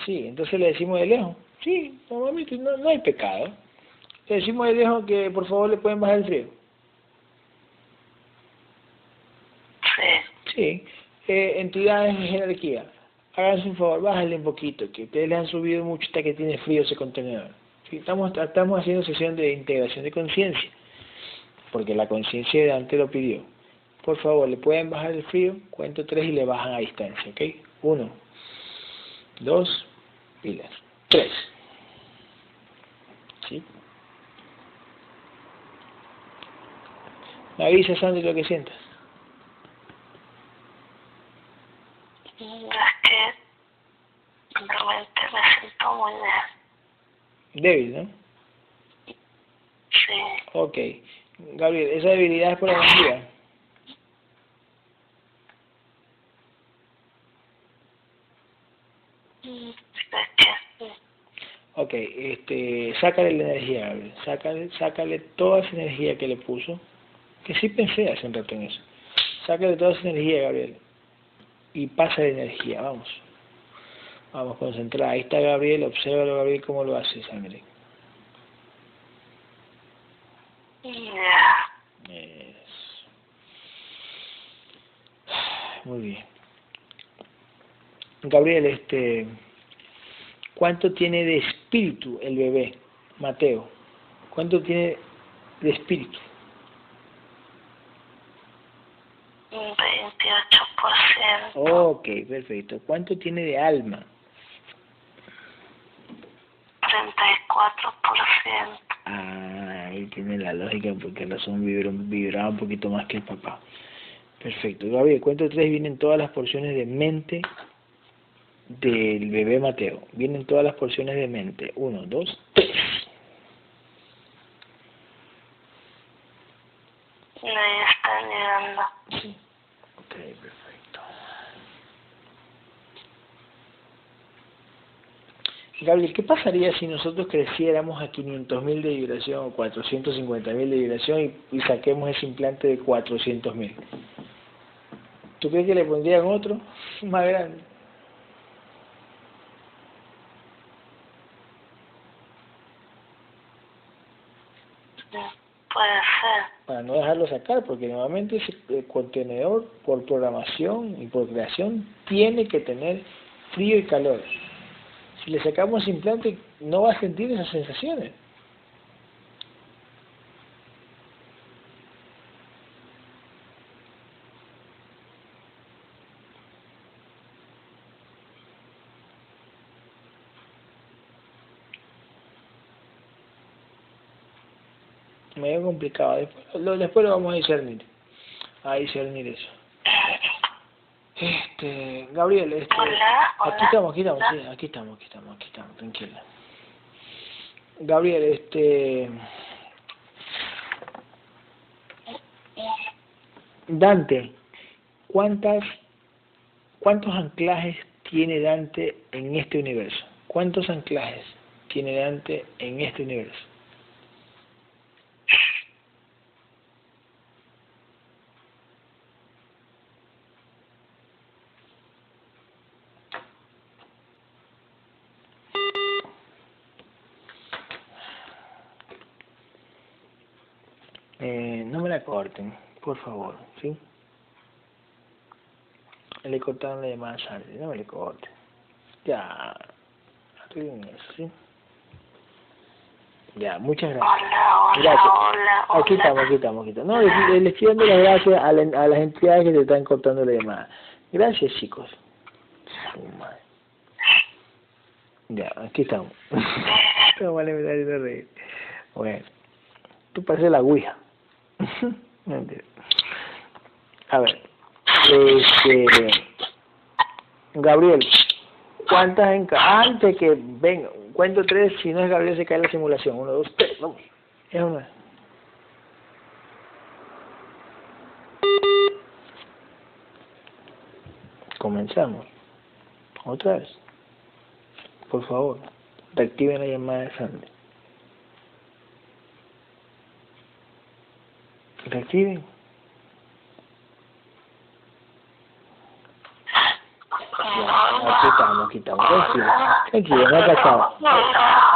Sí, entonces le decimos de lejos, sí, normalmente no, no hay pecado. Le decimos de lejos que por favor le pueden bajar el frío. Sí. Sí. Eh, entidades de jerarquía, háganse un favor, bájale un poquito, que ustedes le han subido mucho hasta que tiene frío ese contenedor. Estamos, estamos haciendo sesión de integración de conciencia, porque la conciencia de Dante lo pidió. Por favor, le pueden bajar el frío, cuento tres y le bajan a distancia, ¿ok? Uno, dos, pilas, tres. ¿Sí? Me avisa, Sandy, lo que sientas. Es que realmente me siento muy bien. Débil, ¿no? Sí. Ok. Gabriel, ¿esa debilidad es por energía? Es que sí. Ok, este, sácale la energía, Gabriel. Sácale, sácale toda esa energía que le puso. Que sí pensé hace un rato en eso. Sácale toda esa energía, Gabriel. Y pasa la energía, vamos. Vamos, concentrada. Ahí está Gabriel, obsérvalo, Gabriel, cómo lo hace, sangre. Muy bien. Gabriel, este, ¿cuánto tiene de espíritu el bebé, Mateo? ¿Cuánto tiene de espíritu? Un 28%. Ok, perfecto. ¿Cuánto tiene de alma? 34%. Ah, ahí tiene la lógica porque la razón vibraba un poquito más que el papá. Perfecto. Gabriel, cuento tres vienen todas las porciones de mente del bebé Mateo. Vienen todas las porciones de mente. Uno, dos, tres. Ya están llegando. Ok, perfecto. Gabriel, ¿qué pasaría si nosotros creciéramos a 500.000 de vibración o 450.000 de vibración y, y saquemos ese implante de 400.000? ¿Tú crees que le pondrían otro más grande? Puede ser. Para no dejarlo sacar, porque normalmente ese eh, contenedor por programación y por creación tiene que tener frío y calor. Si le sacamos implante no va a sentir esas sensaciones. Medio complicado. Después lo, después lo vamos a discernir. A discernir eso. Este, Gabriel, este, Hola, hola. aquí estamos, aquí estamos, sí, aquí estamos, aquí estamos, aquí estamos, tranquila. Gabriel, este, Dante, ¿cuántas, cuántos anclajes tiene Dante en este universo? ¿Cuántos anclajes tiene Dante en este universo? Eh, no me la corten, por favor, ¿sí? Le cortaron la llamada a Sandy, no me le corten. Ya, arreglen eso, ¿sí? Ya, muchas gracias. Hola, hola, Gracias. hola, hola. Aquí estamos, aquí estamos, aquí estamos. No, les, les estoy dando las gracias a, la- a las entidades que te están cortando la llamada. Gracias, chicos. Su madre. Ya, aquí estamos. No vale, me da risa reír. Bueno, tú pareces la ouija. A ver, este, Gabriel, ¿cuántas en ca- antes que venga, cuento tres, si no es Gabriel se cae la simulación. Uno, dos, tres, vamos. Es una. Comenzamos. Otra vez. Por favor, reactiven la llamada de Sandy. Reactiven. Aquí estamos, aquí estamos. Tranquilo. Aquí estamos,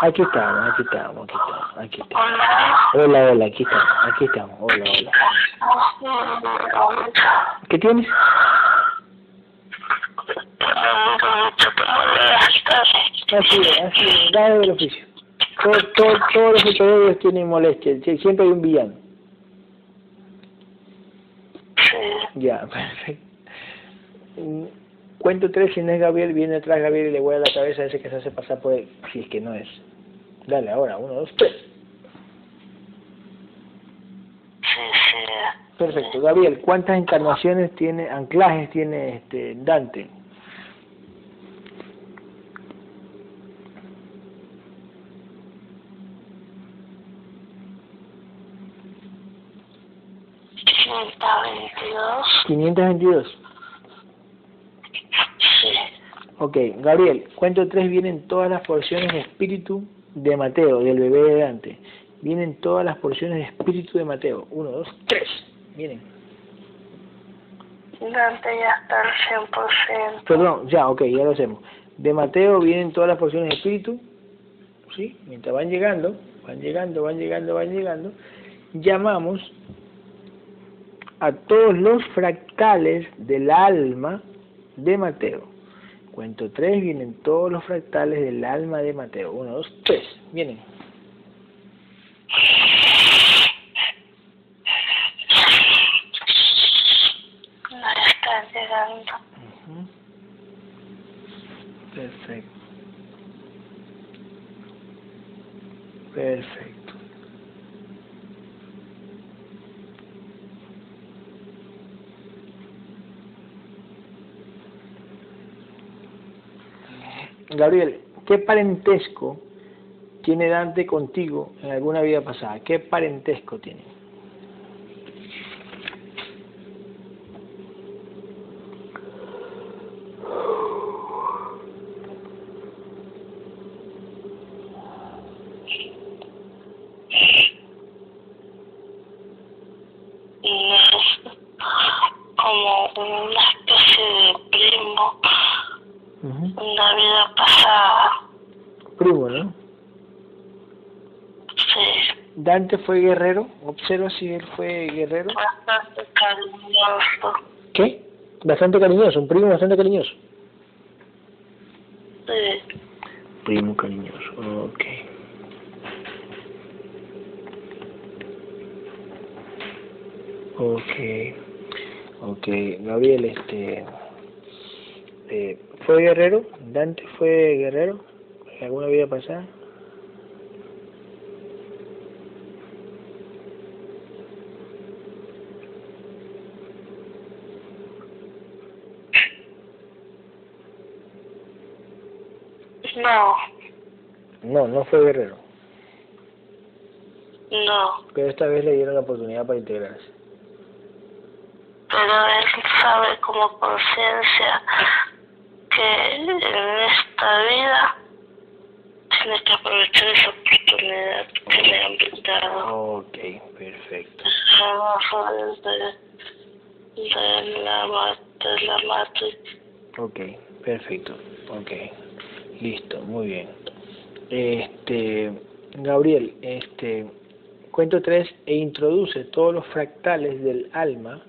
aquí estamos, aquí estamos. aquí está. Hola, hola, aquí estamos, aquí estamos. Hola, hola. ¿Qué tienes? Así así dale oficio. Todo, todo, todos los superhéroes tienen molestias, siempre hay un villano. Ya, perfecto. Cuento tres, si no es Gabriel, viene atrás Gabriel y le vuela la cabeza a ese que se hace pasar por él, si es que no es. Dale, ahora, uno, dos, tres. Perfecto. Gabriel, ¿cuántas encarnaciones tiene, anclajes tiene este Dante? ¿522? Sí. Ok, Gabriel, cuento tres vienen todas las porciones de espíritu de Mateo, del bebé de Dante. Vienen todas las porciones de espíritu de Mateo. Uno, dos, tres. Vienen. Dante ya está al 100%. Perdón, ya, ok, ya lo hacemos. De Mateo vienen todas las porciones de espíritu. ¿Sí? Mientras van llegando, van llegando, van llegando, van llegando. Llamamos a todos los fractales del alma de Mateo. Cuento tres, vienen todos los fractales del alma de Mateo. Uno, dos, tres, vienen. Perfecto. Perfecto. Gabriel, ¿qué parentesco tiene Dante contigo en alguna vida pasada? ¿Qué parentesco tiene? como una especie de primo una vida pasada. Primo, ¿no? Fue guerrero. Observa si él fue guerrero. Bastante cariñoso. ¿Qué? Bastante cariñoso, un primo bastante cariñoso. Sí. Primo cariñoso, ok. Ok, ok, Gabriel, este, eh, ¿fue guerrero? ¿Dante fue guerrero? ¿En alguna vida pasada? No, No, no fue guerrero, no. pero esta vez le dieron la oportunidad para integrarse. Pero él sabe como conciencia que en esta vida tiene que aprovechar esa oportunidad que le han brindado. Ok, perfecto. Vamos de, de la de la mata. Ok, perfecto. Ok, listo, muy bien. Este, Gabriel, este, cuento tres e introduce todos los fractales del alma,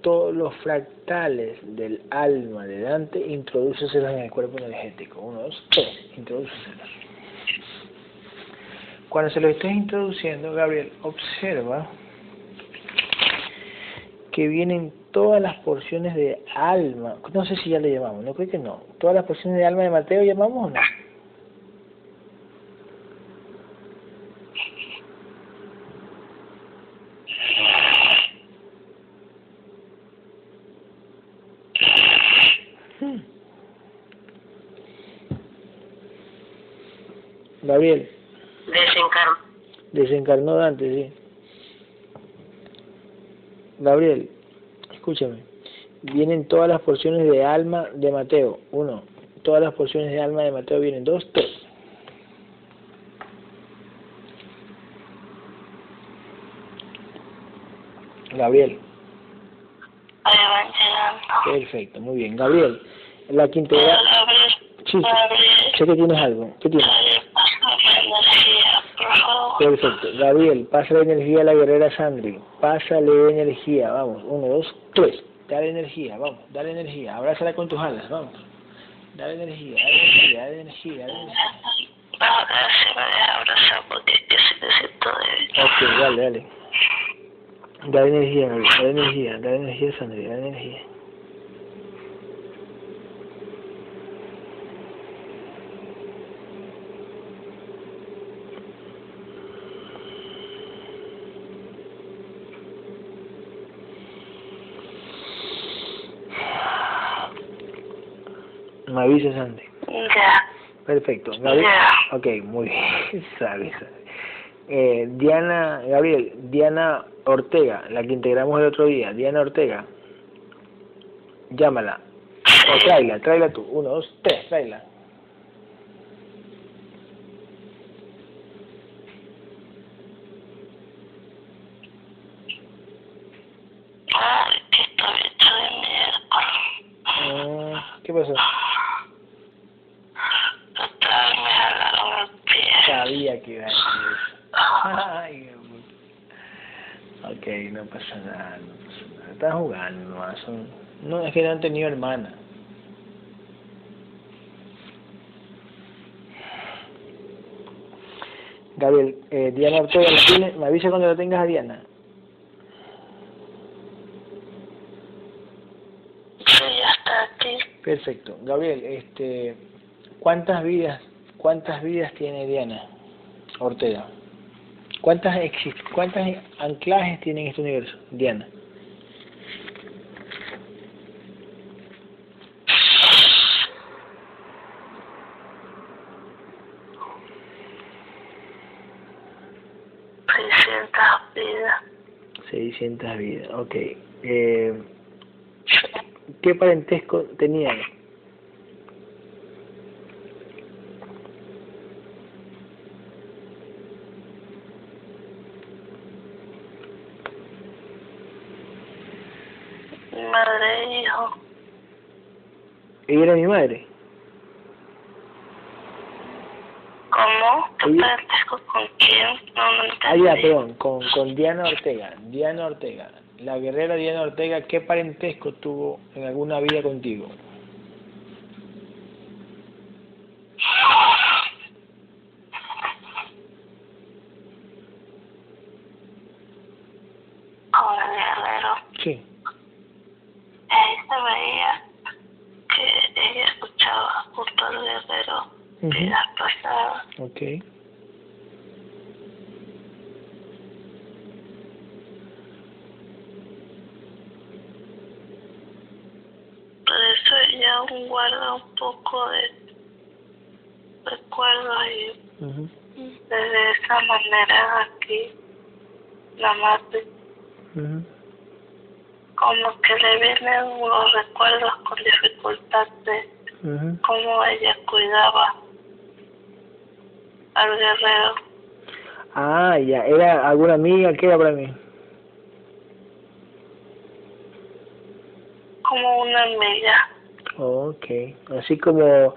todos los fractales del alma de Dante, introdúceselos en el cuerpo energético. Uno, dos, tres, introdúceselos. Cuando se los estés introduciendo, Gabriel, observa que vienen todas las porciones de alma, no sé si ya le llamamos, no creo que no, todas las porciones de alma de Mateo llamamos o no. Hmm. Gabriel, Desencarno. desencarnó Dante, sí. Gabriel, escúchame. Vienen todas las porciones de alma de Mateo. Uno. Todas las porciones de alma de Mateo vienen. Dos, tres. Gabriel. Perfecto, muy bien. Gabriel, la quinta edad. Sí, Gabriel, sé que tienes algo. ¿Qué tienes? Gabriel, pásame la energía, por favor. Perfecto. Gabriel, pásale energía a la guerrera Sandri. Pásale energía. Vamos. Uno, dos, tres. Dale energía. Vamos. Dale energía. Abrázala con tus alas. Vamos. Dale energía. Dale energía. Dale energía. Dale energía. Se me deja abrazar porque yo sí me siento débil. Ok, dale, dale. Dale energía, Gabriel. Dale energía. Dale energía, Sandri. Dale energía. Me avisa, Sandy. Ya. Perfecto. Gabriel. Ya. Ok, muy bien. Sabe, sabe. Eh, Diana, Gabriel, Diana Ortega, la que integramos el otro día. Diana Ortega. Llámala. O tráela, tráela tú. Uno, dos, tres, tráela. Ay, que estoy hecho de mierda. Ah, ¿Qué pasó? Otra vez me jalaron el pie. Sabía que iba a decir eso. Ay, Dios mío. Ok, no pasa nada, no Están jugando nomás. Son... No, es que no han tenido hermana. Gabriel, eh, Diana Ortega, ¿la tiene? Me avisa cuando la tengas a Diana. Sí, ya está aquí. Perfecto. Gabriel, este, ¿cuántas vidas, cuántas vidas tiene Diana Ortega? ¿Cuántas exist cuántas anclajes tiene en este universo, Diana? Seiscientas vidas. 600 vidas, ok. Eh, ¿Qué parentesco tenían? Madre e hijo. Ella era mi madre. ¿Cómo? ¿Qué Ella- parentesco con quién? No, no Ah, ya, perdón, con, con Diana Ortega. Diana Ortega. La guerrera Diana Ortega, ¿qué parentesco tuvo en alguna vida contigo? Con el guerrero. Sí. Ahí se veía que ella escuchaba justo al guerrero Ujú. vidas pasadas. Ok. Por eso ella aún guarda un poco de recuerdos y Ujú. de esa manera aquí la madre Ujú. Le vienen los recuerdos con dificultad de Ujú. cómo ella cuidaba al guerrero Ah, ya. ¿Era alguna amiga? ¿Qué era para mí? como una amiga Ok. Así como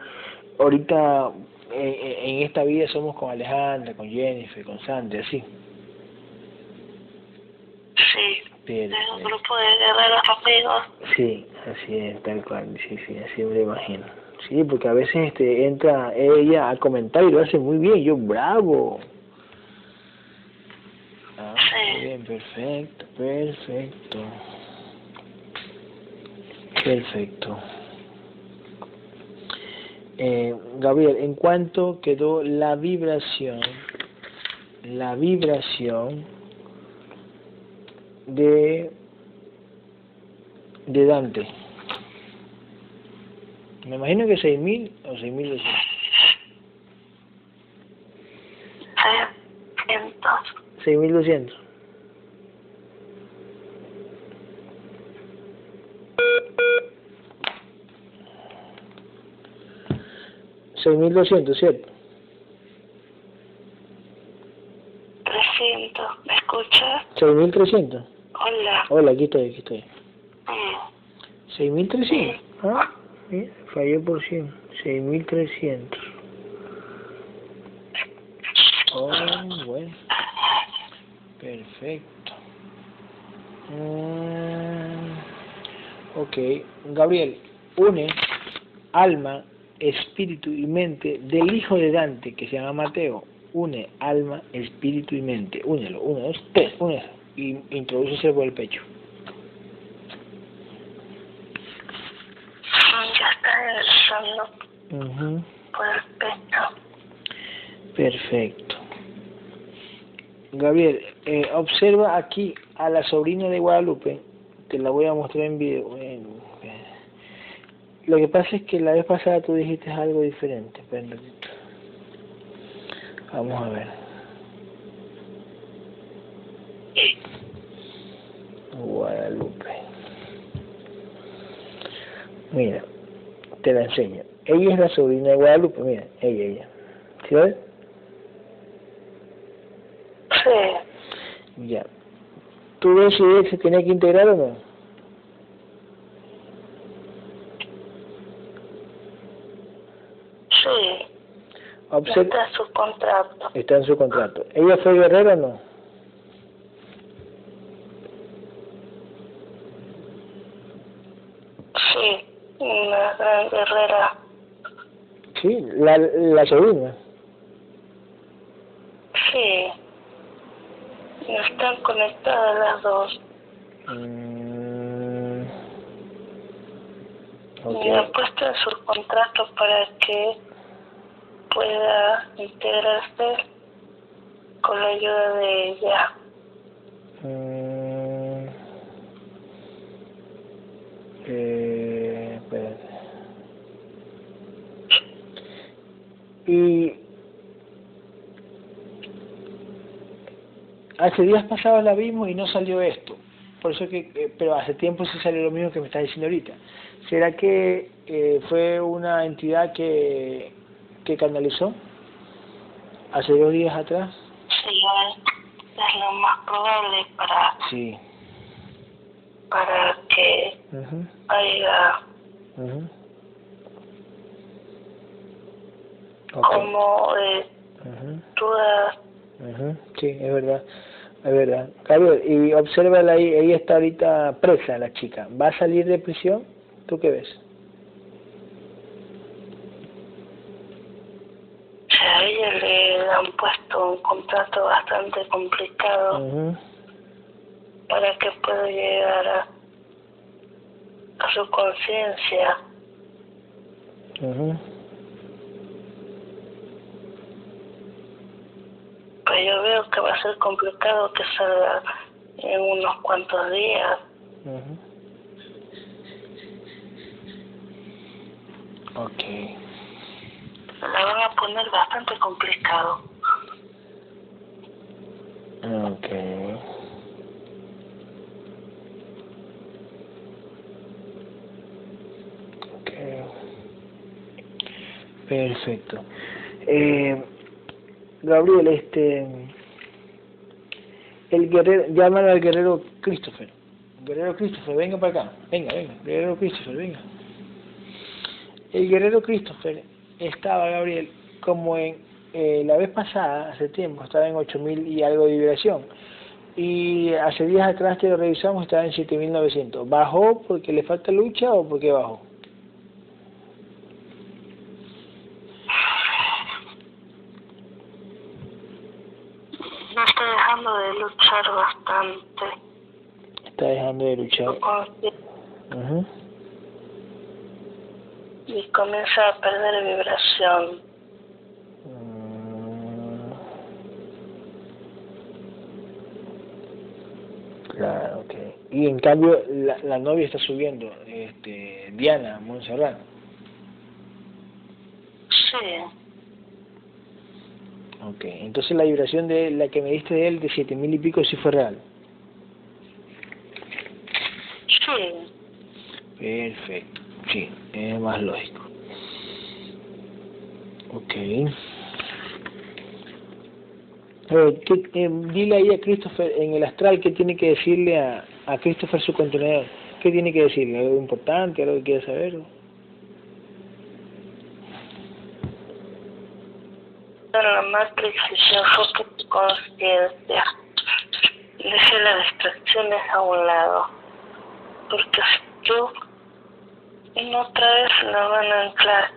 ahorita en, en esta vida somos con Alejandra, con Jennifer, con Sandy, así. sí Bien. de un grupo de guerreros amigos Sí, así es, tal cual, sí, sí, así me lo imagino. Sí, porque a veces este entra ella a comentar y lo hace muy bien, yo bravo. Ah, Sí. muy bien, perfecto, perfecto. Perfecto. Eh, Gabriel, ¿en cuánto quedó la vibración, la vibración de de Dante? Me imagino que 6.000 o 6.200. cientos 6.200. Seis mil doscientos, ¿cierto? trescientos ¿me escuchas? Seis mil trescientos. Hola aquí estoy, aquí estoy. Mm. Seis mil trescientos. Ah, mira, falló por cien. Seis mil trescientos. Oh, bueno. Perfecto. Mm, ok, Gabriel, une alma, espíritu y mente del hijo de Dante, que se llama Mateo. Une alma, espíritu y mente. Únelo, uno, dos, tres, une y introduce por el pecho. Ya está por el pecho. Perfecto. Gabriel, eh, observa aquí a la sobrina de Guadalupe, te la voy a mostrar en video. lo que pasa es que la vez pasada tú dijiste algo diferente. Vamos a ver. Guadalupe. Mira, te la enseño. Ella es la sobrina de Guadalupe, mira, ella, ella. ¿Sí ves? Sí. Ya. ¿Tú ves si él se tiene que integrar o no? Sí. Está en su contrato. Está en su contrato. ¿Ella fue guerrera o no? Sí, gran guerrera. Sí, la, la sobrina. Sí. Están conectadas las dos. Mm, okay. Y ha puesto en su contrato para que pueda integrarse con la ayuda de ella. Mm, y hace días pasados la vimos y no salió esto. Por eso que, eh, pero hace tiempo sí salió lo mismo que me está diciendo ahorita. ¿Será que eh, fue una entidad que, que canalizó hace dos días atrás? Sí, es lo más probable para, sí. para que haya como eh, dudas. Sí, es verdad. Es verdad. Gabriel, y obsérvala ahí, ella está ahorita presa, la chica. ¿Va a salir de prisión? ¿Tú qué ves? A ella le han puesto un contrato bastante complicado para que pueda llegar a, a su conciencia. Pues yo veo que va a ser complicado que salga en unos cuantos días. Ok. La van a poner bastante complicado. Ok. Ok. Perfecto. Eh, Gabriel, este, el guerrero, llaman al guerrero Christopher. Guerrero Christopher, venga para acá, venga, venga, guerrero Christopher, venga. El guerrero Christopher estaba, Gabriel, como en eh, la vez pasada, hace tiempo, estaba en 8000 y algo de vibración. Y hace días atrás que lo revisamos, estaba en 7900. ¿Bajó porque le falta lucha o porque bajó? está dejando de luchar bastante. Está dejando de luchar. Uh Y comienza a perder vibración. Mm. Claro, ok. Y en cambio la, la novia está subiendo, este, Diana Montserrat. Sí. Ok, entonces la vibración de la que me diste de él de siete mil y pico sí fue real. Perfecto, sí, es más lógico. Ok. Eh, ¿qué, dile ahí a Christopher en el astral qué tiene que decirle a, a Christopher su contenedor. ¿Qué tiene que decirle? ¿Algo importante? ¿Algo que quiere saber? la Matrix y se enfoque tu conciencia. deje las distracciones a un lado. Porque si tú una otra vez la van a anclar.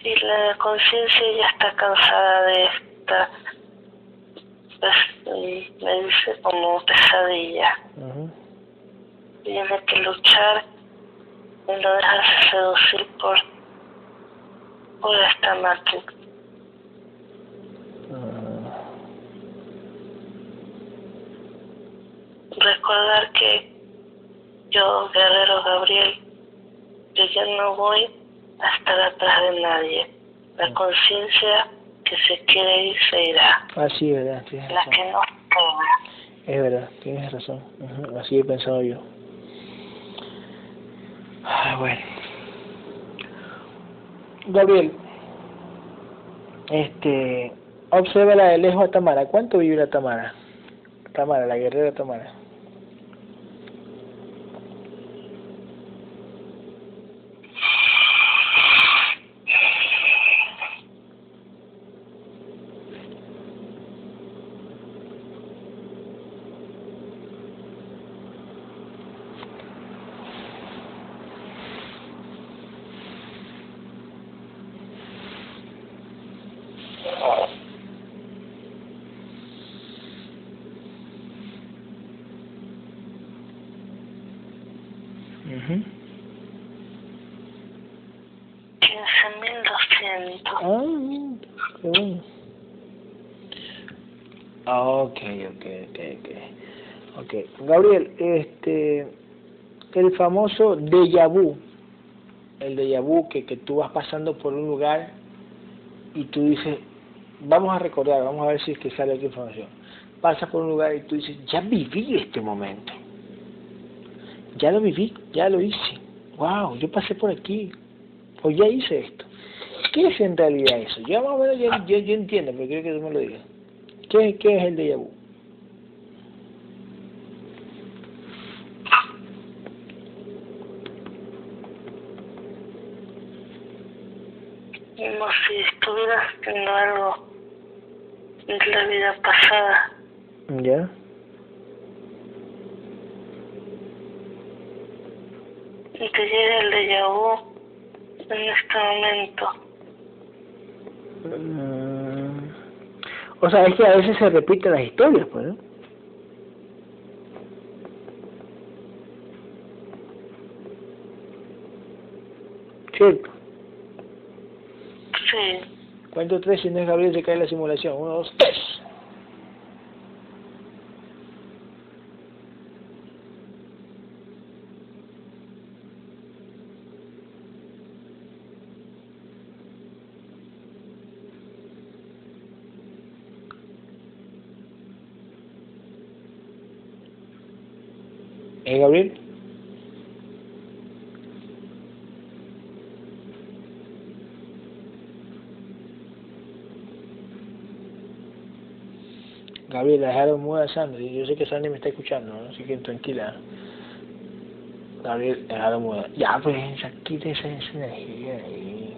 Y la conciencia ya está cansada de esta pues, me dice como pesadilla. Tiene que luchar y no dejarse seducir por por esta máquina. Ah. recordar que yo guerrero Gabriel yo ya no voy a estar atrás de nadie. La conciencia que se quiere ir se irá. Así es verdad. La que no queda. Es verdad, tienes razón. Así he pensado yo. Ay, bueno. Gabriel, este, observa la de lejos a Tamara. ¿Cuánto vive la Tamara? Tamara, la guerrera Tamara. Gabriel, este, el famoso déjà vu, el déjà vu que, que tú vas pasando por un lugar y tú dices, vamos a recordar, vamos a ver si es que sale otra información. Pasas por un lugar y tú dices, ya viví este momento. Ya lo viví, ya lo hice. Wow, yo pasé por aquí. O ya hice esto. ¿Qué es en realidad eso? Yo más o menos yo, yo, entiendo, pero quiero que tú me lo digas. ¿Qué, qué es el déjà vu? como si estuvieras haciendo algo en la vida pasada. ¿Ya? Y te llega el déjà vu en este momento. Mm. O sea, es que a veces se repiten las historias, pues, ¿no? ¿Cierto? Sí. Cuento tres, si no es Gabriel se cae la simulación. Uno, dos, tres. ¿Eh, Gabriel? Gabriel, dejaron muda a Sandy. Yo sé que Sandy me está escuchando, ¿no? así que tranquila. Gabriel, dejaron muda. Ya, pues, quita esa, esa energía ahí.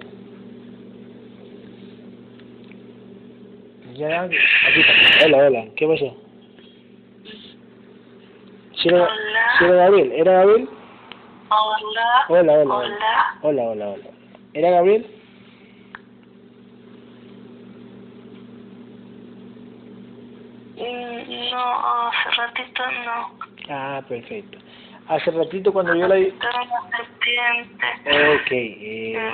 Ya, aquí está. Hola, hola, ¿qué pasó? ¿Sí era, hola. ¿sí era Gabriel? ¿Era Gabriel? Hola. Hola, hola, hola. Hola, hola, hola. ¿Era Gabriel? No, hace ratito no. Ah, perfecto. Hace ratito cuando yo la. Ok. Eh...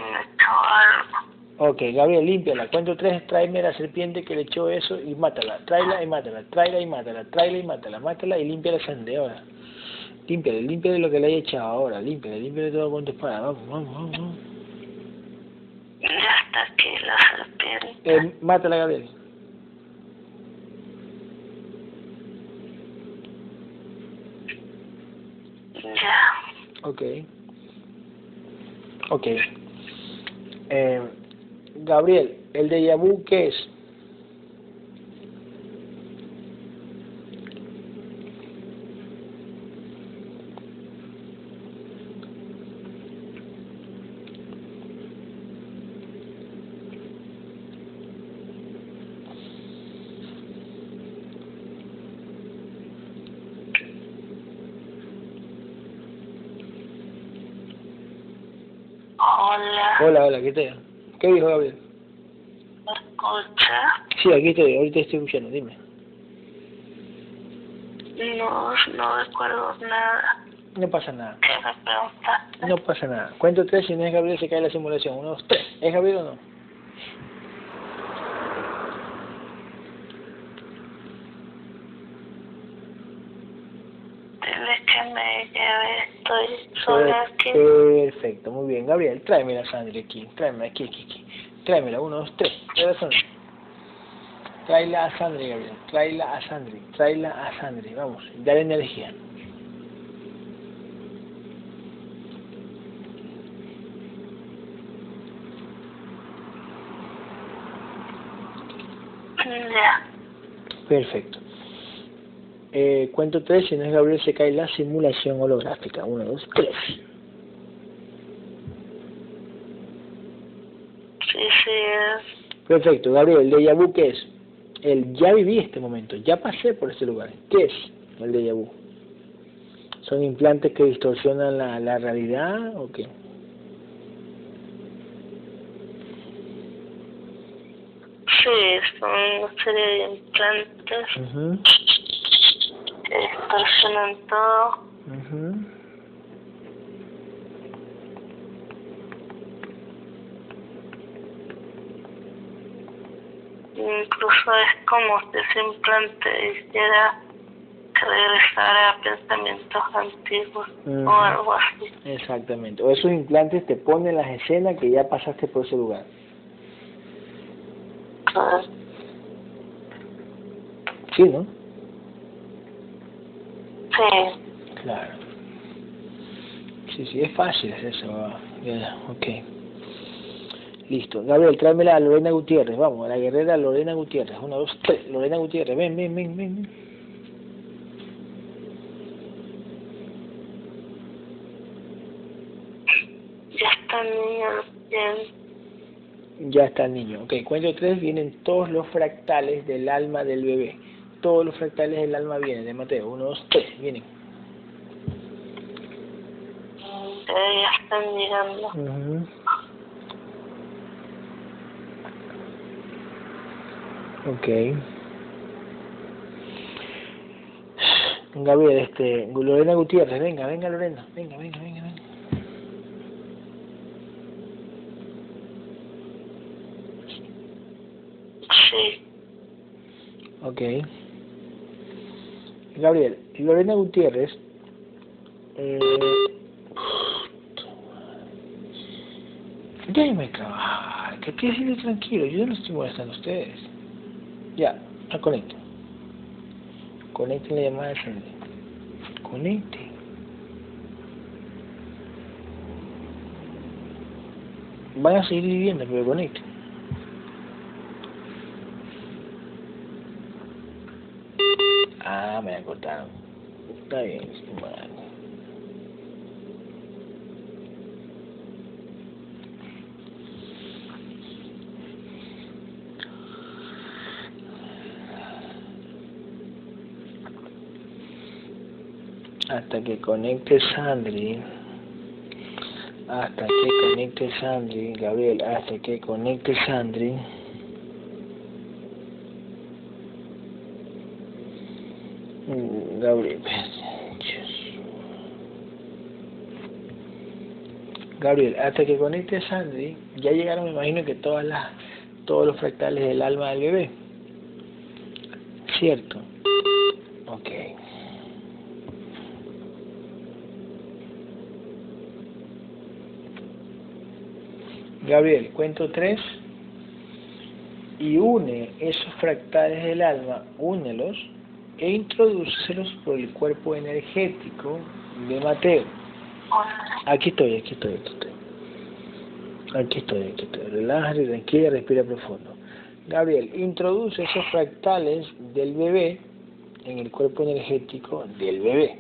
Ok, Gabriel, límpiala. Cuento tres, tráeme la serpiente que le echó eso y mátala. Tráela y mátala. Tráela y mátala. Tráela y mátala. Mátala y limpia la sangre ahora. Límpiale, límpiale lo que le haya echado ahora. Límpiale, límpiale todo con tu espada. Vamos, vamos, vamos. vamos. Ya está aquí la serpiente. Eh, mátala, Gabriel. Ok. Ok. Eh, Gabriel, ¿el de Yabu qué es? Hola. Hola, ¿qué tal? ¿Qué dijo Gabriel? ¿Me escucha? Sí, aquí estoy, ahorita estoy escuchando, dime. No, no recuerdo nada. No pasa nada. ¿Qué me preguntaste? No pasa nada. Cuento tres, si no es Gabriel se cae la simulación. Uno, dos, tres. ¿Es Gabriel o no? Dile que me lleve, estoy sola aquí. Perfecto, muy bien. Gabriel, tráeme a Sandri aquí. Tráeme aquí, aquí, aquí. Tráemela, uno, dos, tres. Tráela a Sandri. Tráela a Sandri, Gabriel. Tráela a Sandri. Tráela a Sandri. Vamos, dale energía. Perfecto. Eh, cuento tres, si no es Gabriel se cae la simulación holográfica. Uno, dos, tres. Sí, sí, es. Perfecto, Gabriel, el déjà vu, ¿qué es? El ya viví este momento, ya pasé por este lugar. ¿Qué es el déjà vu? ¿Son implantes que distorsionan la, la realidad o qué? Sí, son una serie de implantes que distorsionan todo. ujú. Incluso es como si ese implante hiciera que regresara a pensamientos antiguos o algo así. Exactamente. O esos implantes te ponen las escenas que ya pasaste por ese lugar. Ah, Sí, ¿no? Sí, Claro. Sí, sí, es fácil eso. ah, ya, ok. Listo. Gabriel, tráemela a Lorena Gutiérrez. Vamos, a la guerrera Lorena Gutiérrez. Uno, dos, tres. Lorena Gutiérrez. Ven, ven, ven, ven. ya está niño bien. Ya está el niño. Ok, cuento tres. Vienen todos los fractales del alma del bebé. Todos los fractales del alma vienen de Mateo. Uno, dos, tres. Vienen. Eh, ya están llegando. Ujú. Ok. Gabriel, este, Lorena Gutiérrez, venga, venga Lorena, venga, venga, venga, venga. Sí, Ok. Gabriel, Lorena Gutiérrez, eh, déjenme trabajar, que aquí sigue tranquilo, yo no estoy molestando a ustedes. Ya, la conecto. Conecten la llamada de Sandy. Conecte. Van a seguir viviendo, pero conecten. Ah, me acortaron. Está bien, vale. Hasta que conecte Sandri. Hasta que conecte Sandri, Gabriel, hasta que conecte Sandri. Mm, Gabriel. Gabriel, hasta que conecte Sandri, ya llegaron, me imagino que todas las, todos los fractales del alma del bebé. ¿Cierto? Ok. Gabriel, cuento tres y une esos fractales del alma, únelos e introdúcelos por el cuerpo energético de Mateo. Aquí estoy, aquí estoy, aquí estoy. Aquí estoy, aquí estoy. Relájate, tranquila, respira profundo. Gabriel, introduce esos fractales del bebé en el cuerpo energético del bebé.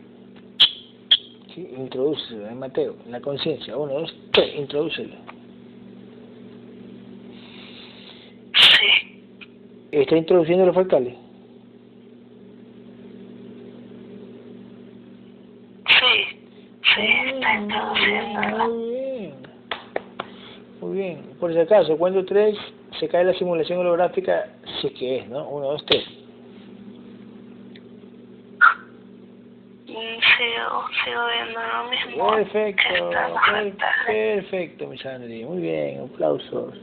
¿Sí? Introdúcelo en Mateo, en la conciencia. Uno, dos, tres, introdúcelo. Sí, ¿Está introduciendo los fractales? sí, sí, está introduciéndolo. Muy bien. bien. Por si acaso, cuando tres se cae la simulación holográfica, si es que es, ¿no? Uno, dos, tres. Mm, sigo, sigo viendo lo mismo. Perfecto, perfecto, mi Sandri. Muy bien, aplausos.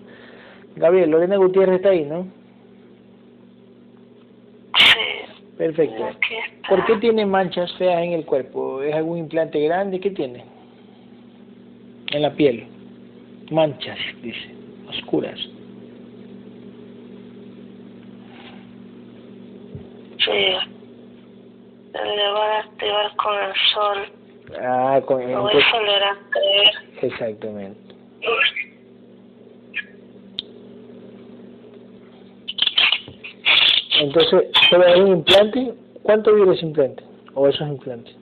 Gabriel, Lorena Gutiérrez está ahí, ¿no? Sí. Perfecto. ¿Por qué tiene manchas feas en el cuerpo? ¿Es algún implante grande? ¿Qué tiene? En la piel. Manchas, dice. Oscuras. Sí. Le van a activar con el sol. Ah, con el creer. Exactamente. Entonces, ¿solo hay un implante? ¿Cuánto dura ese implante? ¿O esos implantes?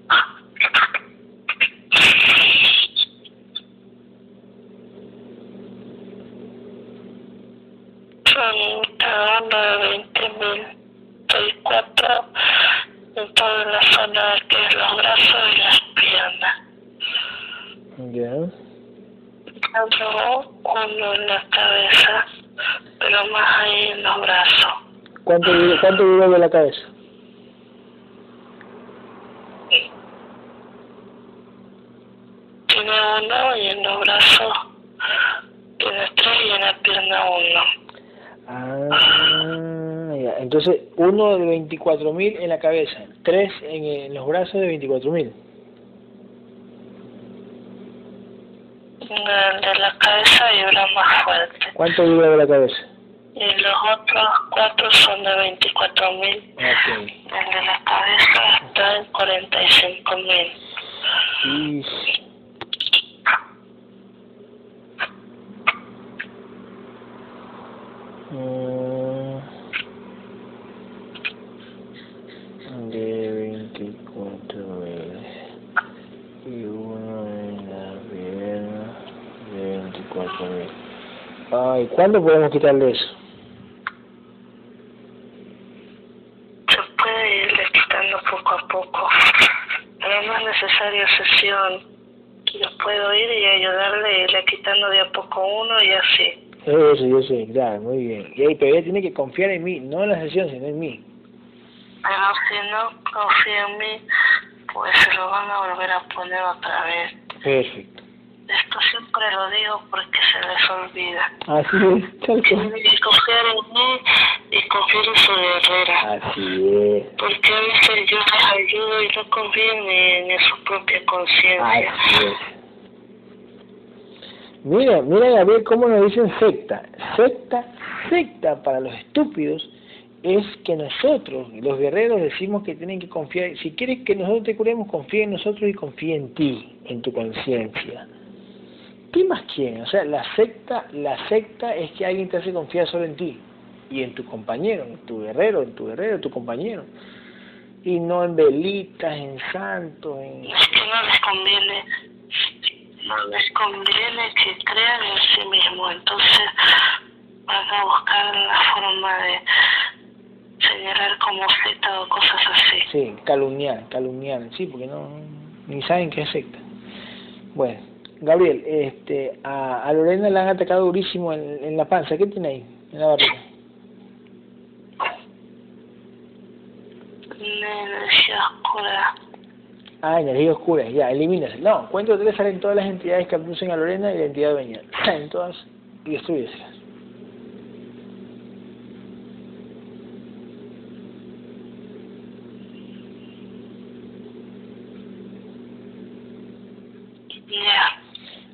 Son de 20 mil, 24 en toda la zona que es los brazos y las piernas. Ya. Luego uno en la cabeza, pero más ¿Cuánto, cuánto dura de la cabeza? Tiene uno y en los brazos tiene tres y en la pierna uno. Ah, ya. Entonces, uno de 24.000 en la cabeza, tres en, en los brazos de 24.000. El de la cabeza vibra más fuerte. ¿Cuánto dura de la cabeza? Y los otros cuatro son de 24.000. mil. Okay. El de la cabeza está en 45.000. mil. Mm. de 24 mil y uno en la pierna de 24 mil. Ay, ¿cuándo podemos quitarle eso? Eso, yo sé, claro, muy bien. Y ahí, pero ella tiene que confiar en mí, no en la sesión, sino en mí. Pero si no confía en mí, pues se lo van a volver a poner otra vez. Perfecto. Esto siempre lo digo porque se les olvida. Así es, tal. Tienen que confiar en mí y confiar en su guerrera. Así es. Porque a veces yo les ayudo y no confío ni, ni en su propia conciencia. Así es. Mira, mira Gabriel cómo nos dicen secta. Secta, secta para los estúpidos es que nosotros, los guerreros, decimos que tienen que confiar. Si quieres que nosotros te curemos, confía en nosotros y confía en ti, en tu conciencia. ¿Qué más quieren? O sea, la secta, la secta es que alguien te hace confiar solo en ti y en tu compañero, en tu guerrero, en tu guerrero, en tu compañero. Y no en velitas, en santos, en... Es que no les conviene no les conviene que crean en sí mismos, entonces van a buscar la forma de señalar como secta o cosas así. Sí, calumniar, calumniar, sí, porque no ni saben qué es secta. Bueno, Gabriel, este, a, a Lorena la han atacado durísimo en, en la panza, ¿qué tiene ahí, en la barriga? Energía oscura. Ah, energía oscura, ya, elimínalas. No, cuento tres salen todas las entidades que abducen a Lorena y la entidad dueña. Salen todas y destruyeselas.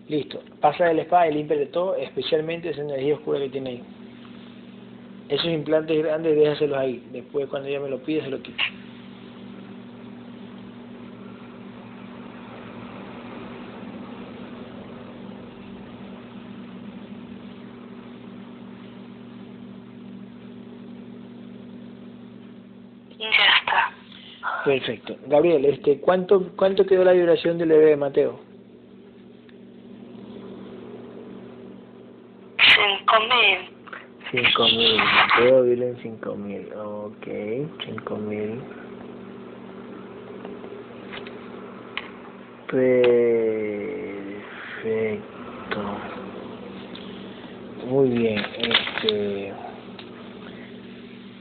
Listo. Pasa de espada y limpia de todo, especialmente esa energía oscura que tiene ahí. Esos implantes grandes, déjaselos ahí. Después, cuando ella me lo pide, se lo quito. Ya está. Perfecto. Gabriel, este, ¿cuánto, cuánto quedó la vibración del bebé de Mateo? Cinco mil. Cinco mil. Mateo vive en cinco mil. Ok, cinco mil. Perfecto. Muy bien. Este,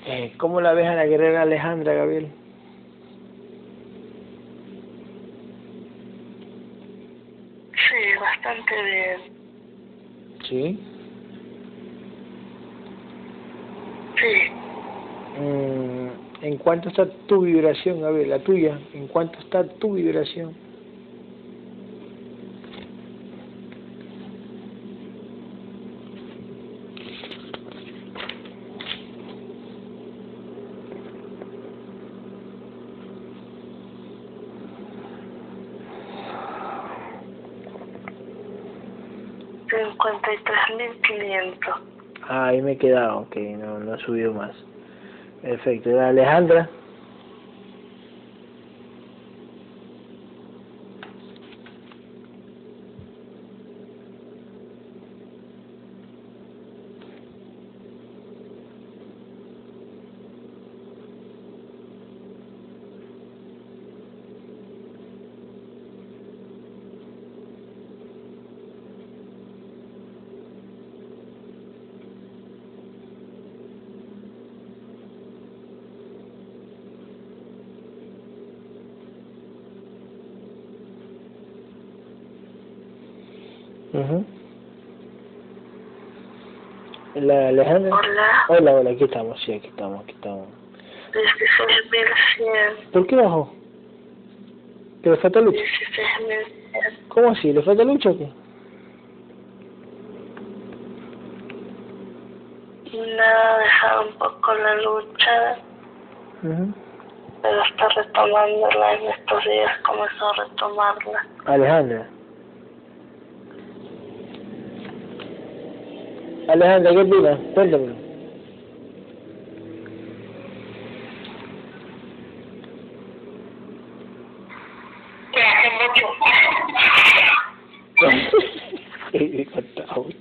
eh, ¿Cómo la ves a la guerrera Alejandra, Gabriel? Sí. ¿Sí? Sí. Mm, ¿En cuánto está tu vibración, Gabriel? La tuya. ¿En cuánto está tu vibración? Cincuenta y tres mil quinientos. Ah, ahí me he quedado, ok, no, no he subido más. Perfecto. ¿Y Alejandra? Ujú. La Alejandra. Hola. Hola, hola, aquí estamos, sí, aquí estamos, aquí estamos. ¿Por qué bajó? ¿Que le falta lucha? ¿Cómo así? ¿Le falta lucha o qué? Nada, dejado un poco la lucha, Ujú. pero está retomándola en estos días, comenzó a retomarla. Alejandra. Alejandra, ¿qué opinas? Cuéntame. Que hace mucho.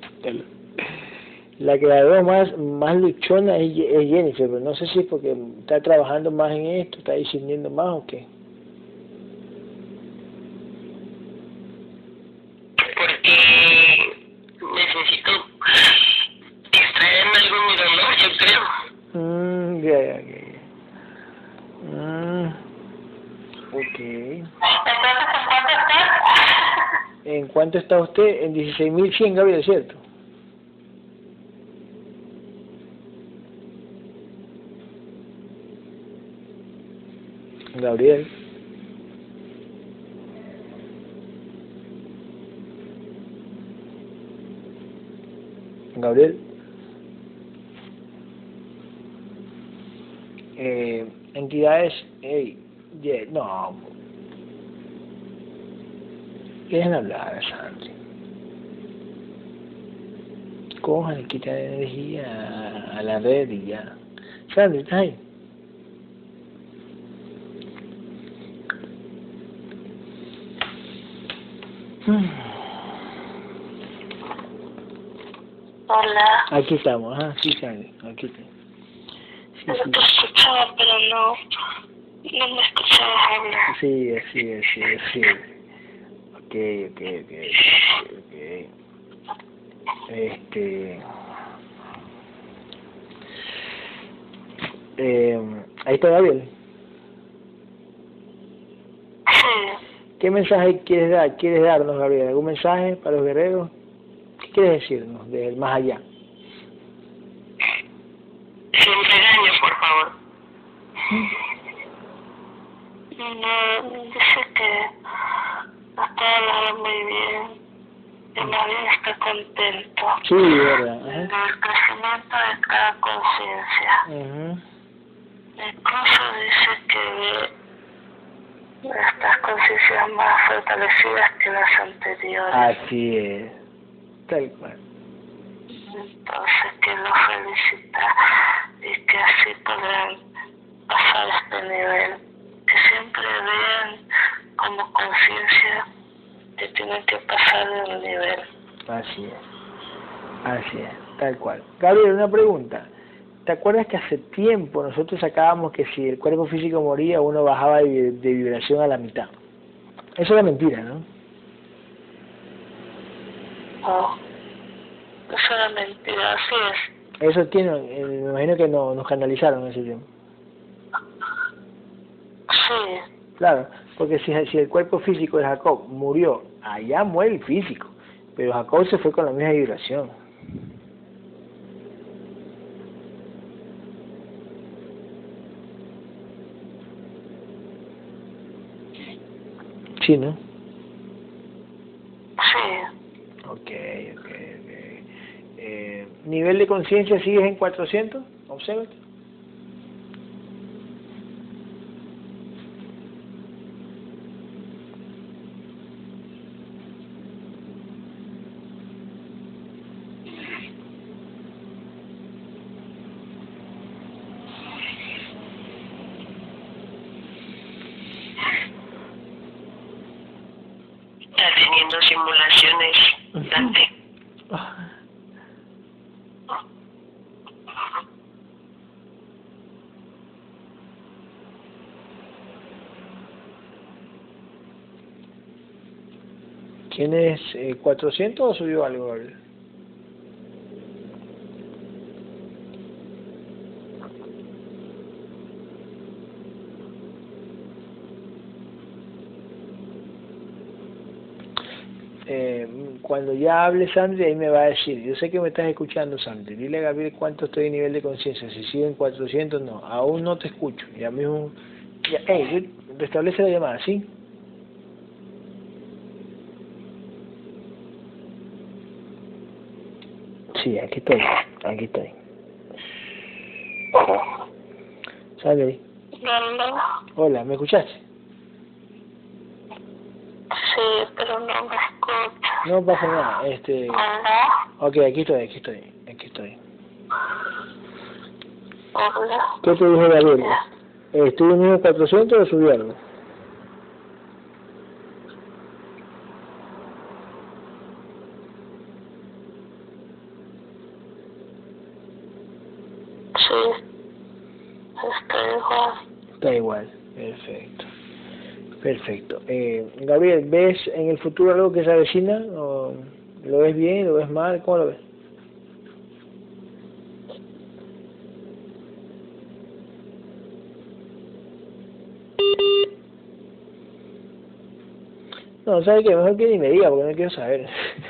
La que la veo más, más luchona es es Jennifer, pero no sé si es porque está trabajando más en esto, está discerniendo más o qué. Porque necesito extraerme algo de mi dolor, yo creo. Mm, ya, ya, ya, ya. Mm, ok. Entonces, ¿en cuánto estás? ¿En cuánto está usted? En 16.100, Gabriel, ¿cierto? Gabriel. Gabriel. Eh, entidades, ey, ye- no, Dejen hablar, Sandri. Cojan y quitan energía a, la red y ya. Sandri, ¿estás ahí? Hola. Aquí estamos, ah, sí, Sandri, aquí está. Sí, te escuchaba, pero no, no me escuchabas hablar. sí, así es, sí, ok, ok, ok, ok. Este... Eh, ahí está Gabriel. ¿Qué mensaje quieres dar, quieres darnos, Gabriel? ¿Algún mensaje para los guerreros? ¿Qué quieres decirnos del más allá? Sin regaños, por favor. No, dice que hablando muy bien. Y bien está contento. Sí, verdad. Del Ajá. crecimiento de cada conciencia. Incluso dice que estas conciencias más fortalecidas que las anteriores. Así es. Tal cual. Entonces que los felicita y que así podrán pasar este nivel. Que siempre vean como conciencia que tienen que pasar un nivel. Así es. Así es. Tal cual. Gabriel, una pregunta. ¿Te acuerdas que hace tiempo nosotros sacábamos que si el cuerpo físico moría, uno bajaba de, de vibración a la mitad? Eso era mentira, ¿no? Oh, Es una mentira, así es. Eso tiene, eh, me imagino que no, nos canalizaron ese tiempo. Sí. Claro, porque si, si el cuerpo físico de Jacob murió, allá muere el físico, pero Jacob se fue con la misma vibración. Sí, ¿no? Sí. Ok, ok, ok. Eh, ¿Nivel de conciencia sigues en 400? Observa. Está teniendo simulaciones, Dante. ¿Tienes eh, 400 o subió algo? Eh, cuando ya hable Sandri, ahí me va a decir. Yo sé que me estás escuchando, Sandri. Dile a Gabriel cuánto estoy en nivel de conciencia. Si sigo en 400, no. Aún no te escucho. Ya mismo. Ya, hey, restablece la llamada, ¿sí? Sí, aquí estoy. Aquí estoy. ¿Dónde? Hola, ¿me escuchaste? Sí, pero no me escucha. No pasa nada. Este. Hola. Ok, aquí estoy, aquí estoy. Aquí estoy. Hola. ¿Qué te dijo Gabriel? ¿Estuvo en nivel 400 o subió algo? Sí. Está igual. Está igual. Perfecto. Perfecto. Eh, Gabriel, ¿ves en el futuro algo que se avecina? ¿O ¿Lo ves bien? ¿Lo ves mal? ¿Cómo lo ves? No, ¿sabes qué? Mejor que ni me diga porque no quiero saber.